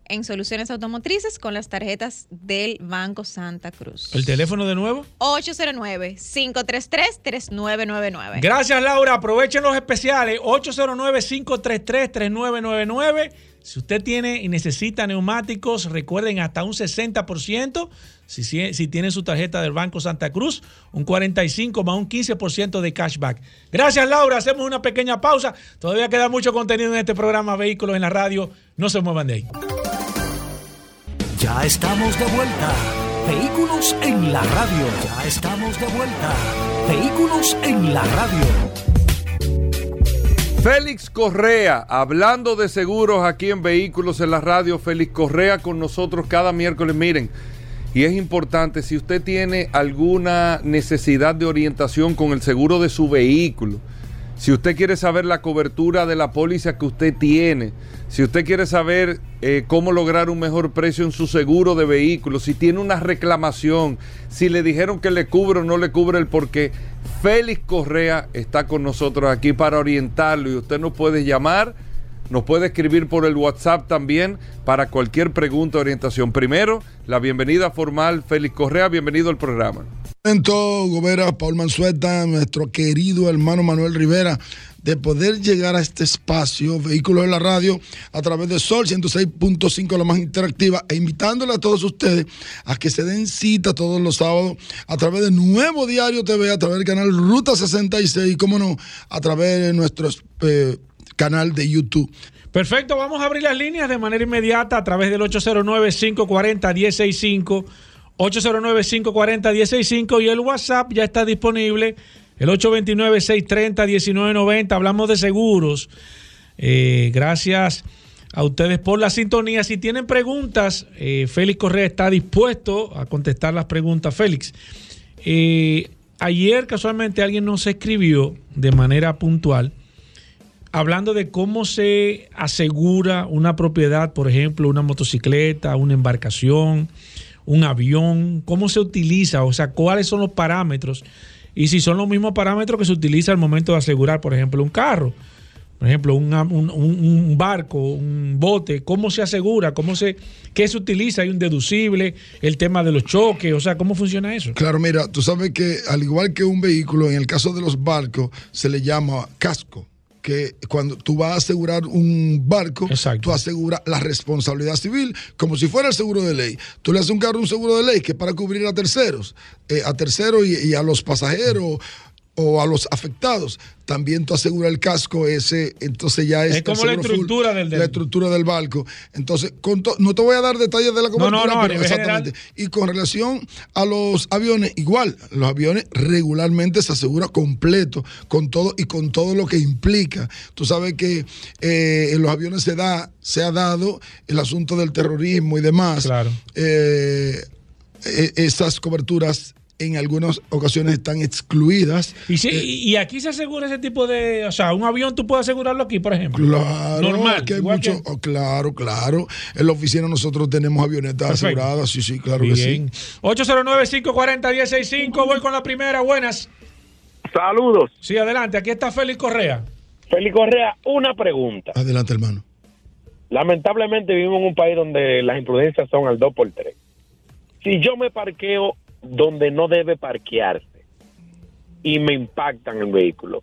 [SPEAKER 6] en soluciones automotrices con las tarjetas del Banco Santa Cruz.
[SPEAKER 2] El teléfono de nuevo.
[SPEAKER 6] 809-533-3999.
[SPEAKER 2] Gracias, Laura. Aprovechen los especiales. 809-533-3999. Si usted tiene y necesita neumáticos, recuerden hasta un 60%. Si, si, si tiene su tarjeta del Banco Santa Cruz, un 45 más un 15% de cashback. Gracias, Laura. Hacemos una pequeña pausa. Todavía queda mucho contenido en este programa Vehículos en la Radio. No se muevan de ahí.
[SPEAKER 3] Ya estamos de vuelta. Vehículos en la radio. Ya estamos de vuelta. Vehículos en la radio.
[SPEAKER 1] Félix Correa, hablando de seguros aquí en Vehículos en la Radio, Félix Correa con nosotros cada miércoles. Miren, y es importante, si usted tiene alguna necesidad de orientación con el seguro de su vehículo, si usted quiere saber la cobertura de la póliza que usted tiene, si usted quiere saber eh, cómo lograr un mejor precio en su seguro de vehículo, si tiene una reclamación, si le dijeron que le cubre o no le cubre el porqué, Félix Correa está con nosotros aquí para orientarlo y usted nos puede llamar, nos puede escribir por el WhatsApp también para cualquier pregunta o orientación. Primero, la bienvenida formal, Félix Correa, bienvenido al programa.
[SPEAKER 7] Contento, Gobera, Paul Manzueta, nuestro querido hermano Manuel Rivera, de poder llegar a este espacio, Vehículos en la Radio, a través de Sol 106.5, la más interactiva, e invitándole a todos ustedes a que se den cita todos los sábados a través de Nuevo Diario TV, a través del canal Ruta 66, y cómo no, a través de nuestro eh, canal de YouTube.
[SPEAKER 2] Perfecto, vamos a abrir las líneas de manera inmediata a través del 809-540-165, 809-540-165 y el WhatsApp ya está disponible, el 829-630-1990. Hablamos de seguros. Eh, gracias a ustedes por la sintonía. Si tienen preguntas, eh, Félix Correa está dispuesto a contestar las preguntas. Félix, eh, ayer casualmente alguien nos escribió de manera puntual hablando de cómo se asegura una propiedad, por ejemplo, una motocicleta, una embarcación, un avión, cómo se utiliza, o sea, cuáles son los parámetros y si son los mismos parámetros que se utiliza al momento de asegurar, por ejemplo, un carro. Por ejemplo, un barco, un bote, ¿cómo se asegura? ¿Cómo se, ¿Qué se utiliza? ¿Hay un deducible? ¿El tema de los choques? O sea, ¿cómo funciona eso?
[SPEAKER 7] Claro, mira, tú sabes que al igual que un vehículo, en el caso de los barcos, se le llama casco. Que cuando tú vas a asegurar un barco, tú aseguras la responsabilidad civil como si fuera el seguro de ley. Tú le haces un carro un seguro de ley que es para cubrir a terceros, eh, a terceros y, y a los pasajeros o a los afectados. También tú aseguras el casco ese, entonces ya es,
[SPEAKER 2] Es como la
[SPEAKER 7] full,
[SPEAKER 2] estructura del- del-
[SPEAKER 7] la estructura del barco. Entonces, con to- no te voy a dar detalles de la
[SPEAKER 2] No, no,
[SPEAKER 7] cobertura,
[SPEAKER 2] no, a
[SPEAKER 7] pero exactamente. Y con relación a los aviones, igual, los aviones regularmente se asegura completo, con todo y con todo lo que implica. Tú sabes que eh, en los aviones se da, se ha dado el asunto del terrorismo y demás.
[SPEAKER 2] Claro.
[SPEAKER 7] Eh, eh, esas coberturas en algunas ocasiones están excluidas.
[SPEAKER 2] Y, si-
[SPEAKER 7] Eh,
[SPEAKER 2] y- aquí se asegura ese tipo de. O sea, un avión tú puedes asegurarlo aquí, por ejemplo.
[SPEAKER 7] Claro,
[SPEAKER 2] Normal.
[SPEAKER 7] que hay mucho,
[SPEAKER 2] que-
[SPEAKER 7] oh, claro, claro. En la oficina nosotros tenemos avionetas
[SPEAKER 2] Perfecto.
[SPEAKER 7] aseguradas, sí, sí, claro que sí.
[SPEAKER 2] Bien. 809-540-165. Voy con la primera. Buenas.
[SPEAKER 8] Saludos.
[SPEAKER 2] Sí, adelante. Aquí está Félix Correa.
[SPEAKER 8] Félix Correa, una pregunta.
[SPEAKER 7] Adelante, hermano.
[SPEAKER 8] Lamentablemente vivimos en un país donde las imprudencias son al 2 por 3 Si yo me parqueo donde no debe parquearse y me impactan el vehículo.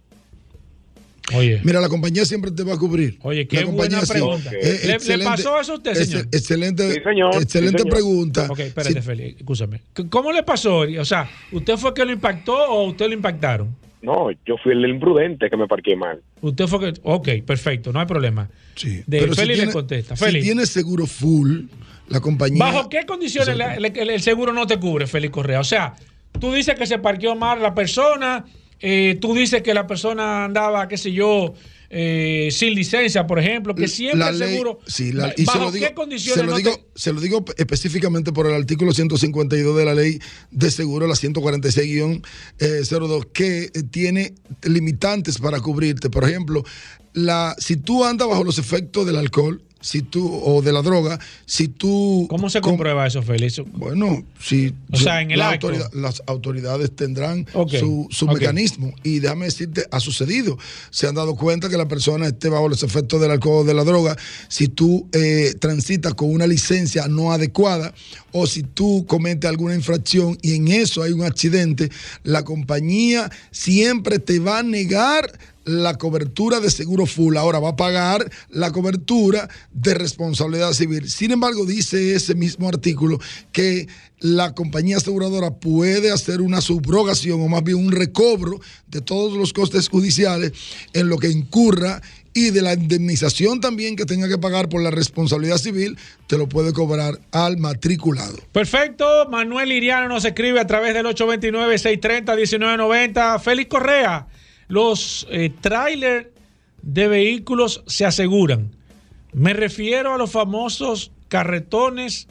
[SPEAKER 2] Oye.
[SPEAKER 7] Mira, la compañía siempre te va a cubrir.
[SPEAKER 2] Oye, qué
[SPEAKER 7] La
[SPEAKER 2] buena pregunta.
[SPEAKER 7] Eh,
[SPEAKER 2] ¿Le- ¿Le,
[SPEAKER 7] excelente-
[SPEAKER 2] pasó eso a usted,
[SPEAKER 7] ex-
[SPEAKER 2] señor?
[SPEAKER 7] Excelente,
[SPEAKER 8] Sí, señor. Sí,
[SPEAKER 7] excelente
[SPEAKER 8] señor.
[SPEAKER 7] pregunta.
[SPEAKER 2] Ok, espérate,
[SPEAKER 7] Sí,
[SPEAKER 2] Félix, escúchame. ¿Cómo le pasó? O sea, ¿usted fue que lo impactó o usted lo impactaron?
[SPEAKER 8] No, yo fui el imprudente que me parqué mal.
[SPEAKER 2] Usted fue que. Ok, perfecto, no hay problema.
[SPEAKER 7] sí.
[SPEAKER 2] De
[SPEAKER 7] Pero si
[SPEAKER 2] Félix le
[SPEAKER 7] tiene-
[SPEAKER 2] contesta.
[SPEAKER 7] Si
[SPEAKER 2] Félix.
[SPEAKER 7] tienes seguro full, la compañía.
[SPEAKER 2] ¿Bajo qué condiciones la- el, el seguro no te cubre, Félix Correa? O sea, tú dices que se parqueó mal la persona, eh, tú dices que la persona andaba, qué sé yo, eh, sin licencia, por ejemplo, que siempre
[SPEAKER 7] la
[SPEAKER 2] el seguro.
[SPEAKER 7] sí, la- y se
[SPEAKER 2] ¿Bajo
[SPEAKER 7] lo digo,
[SPEAKER 2] qué condiciones
[SPEAKER 7] se lo
[SPEAKER 2] no
[SPEAKER 7] digo,
[SPEAKER 2] te-
[SPEAKER 7] se lo digo específicamente por el artículo 152 de la ley de seguro, la 146-02, que eh, tiene limitantes para cubrirte. Por ejemplo, la, si tú andas bajo los efectos del alcohol, si tú o de la droga, si tú
[SPEAKER 2] ¿Cómo se
[SPEAKER 7] com-
[SPEAKER 2] comprueba eso, Félix?
[SPEAKER 7] Bueno, si
[SPEAKER 2] O sea, en el
[SPEAKER 7] la
[SPEAKER 2] acto.
[SPEAKER 7] autoridad- las autoridades tendrán su, su mecanismo. Y déjame decirte, ha sucedido. Se han dado cuenta que la persona esté bajo los efectos del alcohol o de la droga. Si tú eh, transitas con una licencia no adecuada o si tú cometes alguna infracción y en eso hay un accidente, la compañía siempre te va a negar la cobertura de seguro full. Ahora va a pagar la cobertura de responsabilidad civil. Sin embargo, dice ese mismo artículo que la compañía aseguradora puede hacer una subrogación o más bien un recobro de todos los costes judiciales en lo que incurra y de la indemnización también que tenga que pagar por la responsabilidad civil, te lo puede cobrar al matriculado.
[SPEAKER 2] Perfecto, Manuel Iriano nos escribe a través del 829-630-1990. Félix Correa, los eh, trailers de vehículos se aseguran. Me refiero a los famosos carretones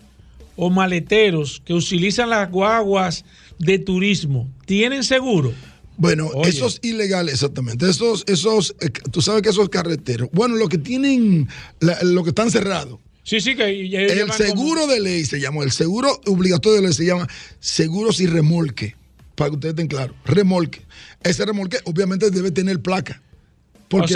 [SPEAKER 2] o maleteros que utilizan las guaguas de turismo. ¿Tienen seguro?
[SPEAKER 7] Bueno,
[SPEAKER 2] Oye.
[SPEAKER 7] esos ilegales, exactamente. Esos, esos, eh, tú sabes que esos carreteros, bueno, lo que tienen, la- lo que están cerrados.
[SPEAKER 2] Sí, sí, que y- ellos
[SPEAKER 7] El
[SPEAKER 2] como-
[SPEAKER 7] seguro de ley se llama, el seguro obligatorio de ley se llama seguros y remolque, para que ustedes estén claros, remolque. Ese remolque obviamente debe tener placa. Porque
[SPEAKER 2] O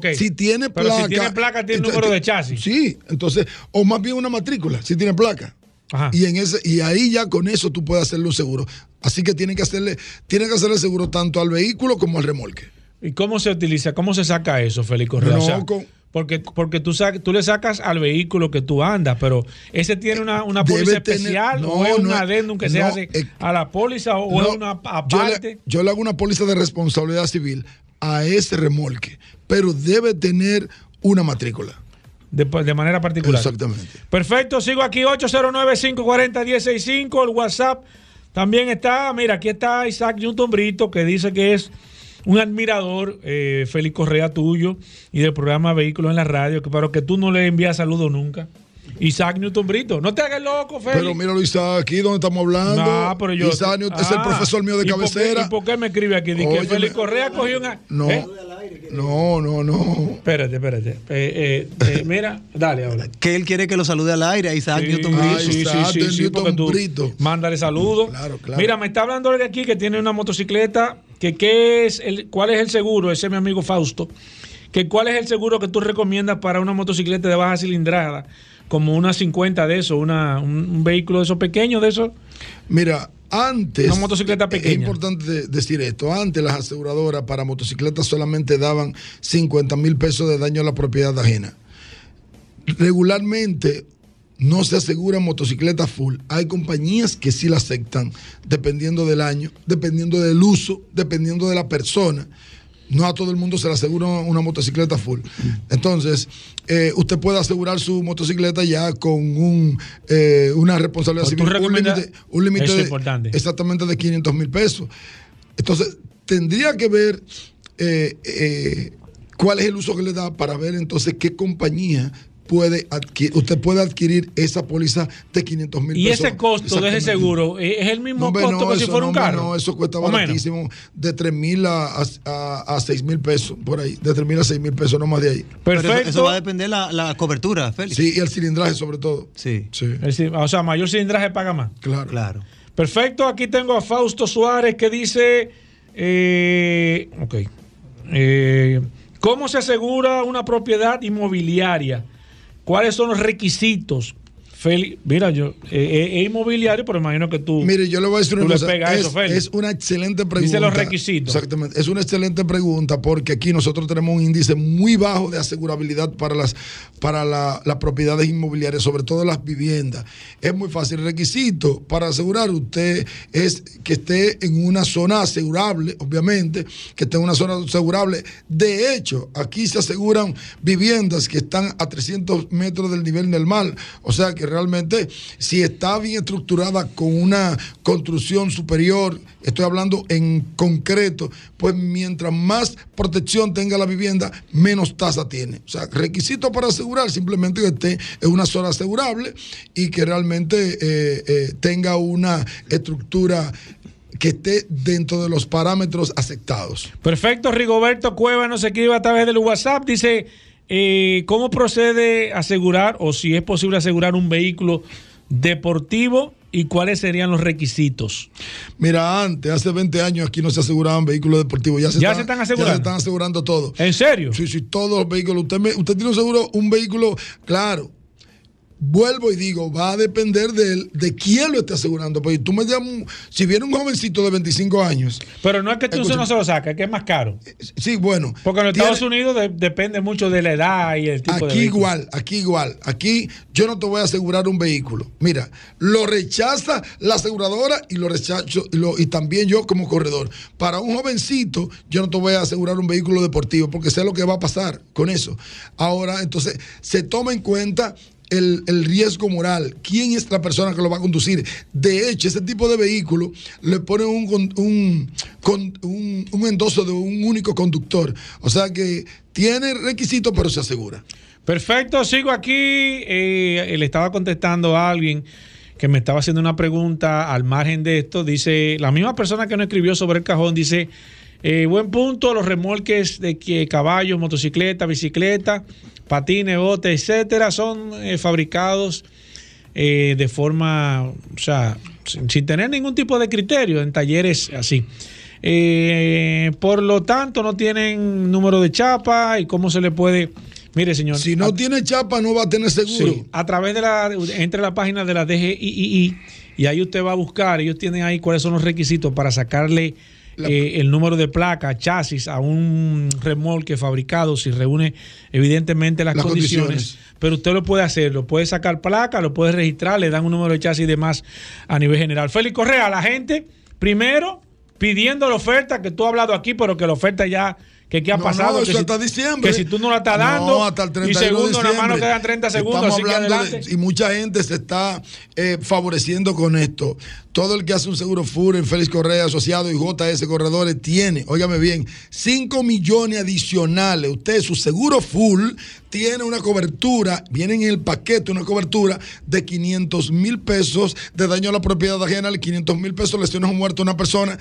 [SPEAKER 2] sea,
[SPEAKER 7] si tiene
[SPEAKER 2] Pero si
[SPEAKER 7] placa.
[SPEAKER 2] tiene placa, tiene
[SPEAKER 7] entonces-
[SPEAKER 2] número de chasis.
[SPEAKER 7] Sí, entonces, o más bien una matrícula, si tiene placa.
[SPEAKER 2] Ajá.
[SPEAKER 7] Y en ese, y ahí ya con eso tú puedes hacerle un seguro. Así que tienen que hacerle, tienen que hacerle seguro tanto al vehículo como al remolque.
[SPEAKER 2] ¿Y cómo se utiliza? ¿Cómo se saca eso, Félix Correa?
[SPEAKER 7] No,
[SPEAKER 2] O sea,
[SPEAKER 7] con-
[SPEAKER 2] porque porque tú, sa- tú le sacas al vehículo que tú andas, pero ese tiene una, una póliza
[SPEAKER 7] tener-
[SPEAKER 2] especial
[SPEAKER 7] no,
[SPEAKER 2] o es un
[SPEAKER 7] no es-
[SPEAKER 2] adendum que se hace
[SPEAKER 7] eh,
[SPEAKER 2] a la póliza o es una
[SPEAKER 7] yo
[SPEAKER 2] aparte.
[SPEAKER 7] le, yo le hago una póliza de responsabilidad civil a ese remolque, pero debe tener una matrícula.
[SPEAKER 2] De, de manera particular.
[SPEAKER 7] Exactamente.
[SPEAKER 2] Perfecto, sigo aquí 809-540-165, el WhatsApp también está, mira, aquí está Isaac Newton Brito que dice que es un admirador, eh, Félix Correa tuyo y del programa Vehículos en la Radio, que, pero que tú no le envías saludos nunca. Isaac Newton Brito, no te hagas loco, Félix.
[SPEAKER 7] Pero míralo, Isaac, aquí donde estamos hablando.
[SPEAKER 2] No, pero yo.
[SPEAKER 7] Isaac Newton es el
[SPEAKER 2] Ah,
[SPEAKER 7] profesor mío de
[SPEAKER 2] ¿y por qué-
[SPEAKER 7] cabecera.
[SPEAKER 2] ¿Y por qué me escribe aquí? Dice que. Félix Correa cogió una.
[SPEAKER 7] No,
[SPEAKER 2] ¿Eh?
[SPEAKER 7] no, no, no.
[SPEAKER 2] Espérate, espérate. Eh, eh, eh, (laughs) mira, dale ahora.
[SPEAKER 9] Que él quiere que lo salude al aire a Isaac
[SPEAKER 2] Sí,
[SPEAKER 9] Newton
[SPEAKER 7] Ay,
[SPEAKER 9] Brito.
[SPEAKER 2] sí,
[SPEAKER 7] Isaac
[SPEAKER 2] sí, sí, sí,
[SPEAKER 7] Newton
[SPEAKER 2] porque tú
[SPEAKER 7] Brito.
[SPEAKER 2] mándale saludos.
[SPEAKER 7] Claro, claro.
[SPEAKER 2] Mira, me está hablando de aquí que tiene una motocicleta, que qué es el, cuál es el seguro, ese es mi amigo Fausto, que cuál es el seguro que tú recomiendas para una motocicleta de baja cilindrada, como una 50 de eso, una, un, un vehículo de esos pequeños de esos.
[SPEAKER 7] Mira, antes.
[SPEAKER 2] Una motocicleta
[SPEAKER 7] Es
[SPEAKER 2] pequeña.
[SPEAKER 7] importante de- decir esto. Antes las aseguradoras para motocicletas solamente daban 50 mil pesos de daño a la propiedad ajena. Regularmente no se aseguran motocicletas full. Hay compañías que sí la aceptan, dependiendo del año, dependiendo del uso, dependiendo de la persona. No a todo el mundo se le asegura una motocicleta full. Entonces, eh, usted puede asegurar su motocicleta ya con un, eh, una responsabilidad
[SPEAKER 2] tú
[SPEAKER 7] civil. Un límite, de- exactamente de 500 mil pesos. Entonces, tendría que ver eh, cuál es el uso que le da para ver entonces qué compañía puede adquirir, usted puede adquirir esa póliza de 500 mil
[SPEAKER 2] Y
[SPEAKER 7] pesos.
[SPEAKER 2] ese costo de ese seguro es el mismo
[SPEAKER 7] No,
[SPEAKER 2] costo
[SPEAKER 7] no,
[SPEAKER 2] que si fuera
[SPEAKER 7] no,
[SPEAKER 2] un carro.
[SPEAKER 7] No, eso cuesta baratísimo. De 3 mil a, a, a 6 mil pesos, por ahí. De 3 mil a 6 mil pesos, no más de ahí.
[SPEAKER 9] Pero eso,
[SPEAKER 2] Perfecto.
[SPEAKER 9] eso va a depender la, la cobertura, Félix.
[SPEAKER 7] Sí, y el cilindraje sobre todo.
[SPEAKER 9] Sí,
[SPEAKER 7] Sí,
[SPEAKER 2] o sea, mayor cilindraje paga más.
[SPEAKER 7] claro.
[SPEAKER 9] claro.
[SPEAKER 2] Perfecto, aquí tengo a Fausto Suárez que dice, eh, ok, Eh, ¿cómo se asegura una propiedad inmobiliaria? ¿Cuáles son los requisitos? Félix, mira, yo, eh, es inmobiliario, pero imagino que tú.
[SPEAKER 7] Mire, yo le voy a decir una cosa. Es,
[SPEAKER 2] eso,
[SPEAKER 7] es una excelente pregunta.
[SPEAKER 2] Dice los requisitos.
[SPEAKER 7] Exactamente. Es una excelente pregunta porque aquí nosotros tenemos un índice muy bajo de asegurabilidad para las para la- las propiedades inmobiliarias, sobre todo las viviendas. Es muy fácil. El requisito para asegurar usted es que esté en una zona asegurable, obviamente, que esté en una zona asegurable. De hecho, aquí se aseguran viviendas que están a 300 metros del nivel del mar. O sea que realmente, si está bien estructurada con una construcción superior, estoy hablando en concreto, pues mientras más protección tenga la vivienda, menos tasa tiene. O sea, requisito para asegurar simplemente que esté en una zona asegurable y que realmente eh, eh, tenga una estructura que esté dentro de los parámetros aceptados.
[SPEAKER 2] Perfecto, Rigoberto Cueva nos escribe a través del WhatsApp. Dice: eh, ¿Cómo procede asegurar o si es posible asegurar un vehículo deportivo y cuáles serían los requisitos?
[SPEAKER 7] Mira, antes, hace 20 años aquí no se aseguraban vehículos deportivos. Ya se,
[SPEAKER 2] ¿Ya se están asegurando?
[SPEAKER 7] Ya se están asegurando todo.
[SPEAKER 2] ¿En serio?
[SPEAKER 7] Sí, sí, todos los vehículos. Usted, me- usted tiene un seguro, un vehículo, claro. Vuelvo y digo, va a depender de, de quién lo esté asegurando. Porque tú me llamas, si viene un jovencito de 25 años,
[SPEAKER 2] Pero no es que tú
[SPEAKER 7] Escucha.
[SPEAKER 2] no se lo sacas, es que es más caro.
[SPEAKER 7] sí, bueno.
[SPEAKER 2] Porque en los
[SPEAKER 7] tiene-
[SPEAKER 2] Estados Unidos de- depende mucho de la edad y el tipo de
[SPEAKER 7] Aquí igual, aquí igual. Aquí yo no te voy a asegurar un vehículo. Mira, lo rechaza la aseguradora y lo rechazo y, lo- y también yo como corredor. Para un jovencito, yo no te voy a asegurar un vehículo deportivo porque sé lo que va a pasar con eso. Ahora, entonces, se toma en cuenta. El, el riesgo moral, quién es la persona que lo va a conducir. De hecho, ese tipo de vehículo le ponen un, un, un, endoso de un único conductor. O sea que tiene requisitos, pero se asegura.
[SPEAKER 2] Perfecto, sigo aquí. Eh, le estaba contestando a alguien que me estaba haciendo una pregunta al margen de esto. Dice, la misma persona que nos escribió sobre el cajón, dice, eh, buen punto, los remolques de que caballos, motocicleta, bicicleta, patines, botes, etcétera, son eh, fabricados eh, de forma, o sea, sin, sin tener ningún tipo de criterio en talleres así. Eh, por lo tanto, no tienen número de chapa y cómo se le puede... Mire, señor.
[SPEAKER 7] Si no tiene chapa, no va a tener seguro.
[SPEAKER 2] Sí, a través de la, entre la página de la DGII y ahí usted va a buscar, ellos tienen ahí cuáles son los requisitos para sacarle eh, el número de placa, chasis a un remolque fabricado si reúne evidentemente las,
[SPEAKER 7] Las
[SPEAKER 2] condiciones,
[SPEAKER 7] condiciones.
[SPEAKER 2] pero usted lo puede hacer, lo puede sacar placa, lo puede registrar, le dan un número de chasis y demás a nivel general. Félix Correa, a la gente, primero pidiendo la oferta que tú has hablado aquí, pero que la oferta ya que qué ha
[SPEAKER 7] No,
[SPEAKER 2] pasado,
[SPEAKER 7] no,
[SPEAKER 2] que, si,
[SPEAKER 7] hasta diciembre.
[SPEAKER 2] que si tú no la estás
[SPEAKER 7] No,
[SPEAKER 2] dando
[SPEAKER 7] hasta el
[SPEAKER 2] y
[SPEAKER 7] 31 de
[SPEAKER 2] segundo, nada más nos quedan 30 segundos,
[SPEAKER 7] Estamos
[SPEAKER 2] así que
[SPEAKER 7] de- y mucha gente se está eh, favoreciendo con esto. Todo el que hace un seguro full en Félix Correa Asociado y JS Corredores tiene, óigame bien, 5 millones adicionales. Usted, su seguro full, tiene una cobertura, viene en el paquete una cobertura de 500 mil pesos de daño a la propiedad ajena, 500 mil pesos lesiones o muerte a una persona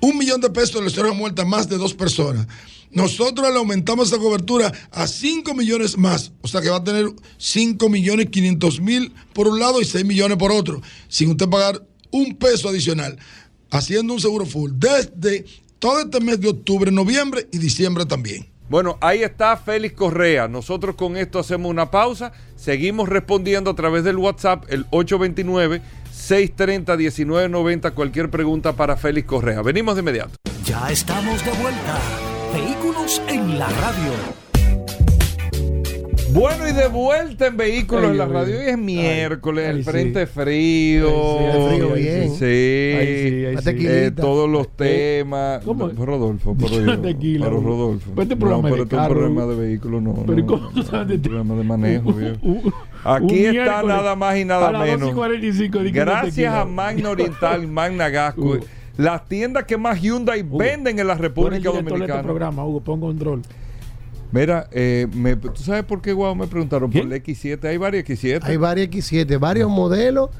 [SPEAKER 7] un millón de pesos de lesiones muertas a más de dos personas. Nosotros le aumentamos esa cobertura a 5 millones más. O sea que va a tener 5 millones 500 mil por un lado y 6 millones por otro, sin usted pagar un peso adicional, haciendo un seguro full desde todo este mes de octubre, noviembre y diciembre también.
[SPEAKER 1] Bueno, ahí está Félix Correa. Nosotros con esto hacemos una pausa. Seguimos respondiendo a través del WhatsApp, el 829-630-1990. Cualquier pregunta para Félix Correa. Venimos de inmediato.
[SPEAKER 3] Ya estamos de vuelta. Vehículos en la radio.
[SPEAKER 1] Bueno, y de vuelta en Vehículos en la radio. Hoy es miércoles, el frente frío.
[SPEAKER 2] El frío bien.
[SPEAKER 1] Sí.
[SPEAKER 10] La.
[SPEAKER 1] Eh, todos los temas.
[SPEAKER 2] ¿cómo?
[SPEAKER 1] Rodolfo, pero yo-
[SPEAKER 2] tequila,
[SPEAKER 1] pero. Rodolfo.
[SPEAKER 2] Este
[SPEAKER 1] no,
[SPEAKER 2] programa es
[SPEAKER 1] pero
[SPEAKER 2] de
[SPEAKER 1] este es un problema
[SPEAKER 2] Hugo.
[SPEAKER 1] de vehículo, no.
[SPEAKER 2] Pero ¿y
[SPEAKER 1] no,
[SPEAKER 2] cómo tú
[SPEAKER 1] no,
[SPEAKER 2] sabes
[SPEAKER 1] problema de manejo, (laughs) Aquí está nada más y nada menos.
[SPEAKER 2] 12:45 di que no
[SPEAKER 1] Gracias a Magna Oriental y (laughs) Magna Gasco, las tiendas que más Hyundai venden en la República
[SPEAKER 2] este
[SPEAKER 1] Dominicana.
[SPEAKER 2] programa, Hugo, pon control.
[SPEAKER 1] Mira, eh, me- ¿tú sabes por qué, Guau? Me preguntaron por el X7. Hay varios X7.
[SPEAKER 10] Hay varios X7, varios modelos.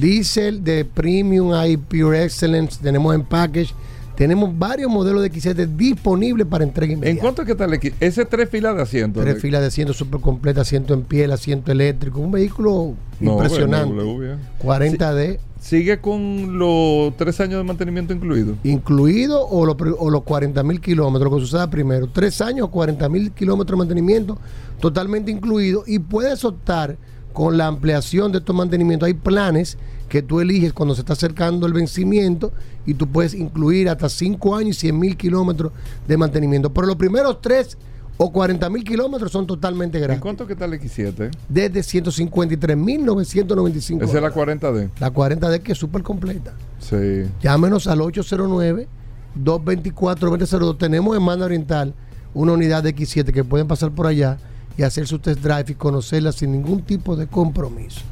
[SPEAKER 10] Diesel de Premium, hay Pure Excellence, tenemos en package. Tenemos varios modelos de X7 disponibles para entrega
[SPEAKER 1] ¿En
[SPEAKER 10] inmediata.
[SPEAKER 1] cuánto es que está el X? Ese tres filas de asiento.
[SPEAKER 10] Tres filas de asiento súper completa, asiento en piel, asiento eléctrico. Un vehículo
[SPEAKER 1] No,
[SPEAKER 10] impresionante.
[SPEAKER 1] Viejo.
[SPEAKER 10] 40D,
[SPEAKER 1] ¿Sigue con los tres años de mantenimiento incluido?
[SPEAKER 10] incluido o, lo o los 40 mil kilómetros, que suceda primero. Tres años, 40 mil kilómetros de mantenimiento, totalmente incluido. Y puedes optar con la ampliación de estos mantenimientos. Hay planes que tú eliges cuando se está acercando el vencimiento y tú puedes incluir hasta 5 años y 100 mil kilómetros de mantenimiento. Pero los primeros 3 o 40 mil kilómetros son totalmente
[SPEAKER 1] ¿En
[SPEAKER 10] gratis.
[SPEAKER 1] cuánto que está el X7?
[SPEAKER 10] Desde 153.995.
[SPEAKER 1] Esa es la 40D.
[SPEAKER 10] La 40D que es súper completa.
[SPEAKER 1] Sí.
[SPEAKER 10] Llámenos al 809-224-2002. Tenemos en Manda Oriental una unidad de X7 que pueden pasar por allá y hacer su test drive y conocerla sin ningún tipo de compromiso.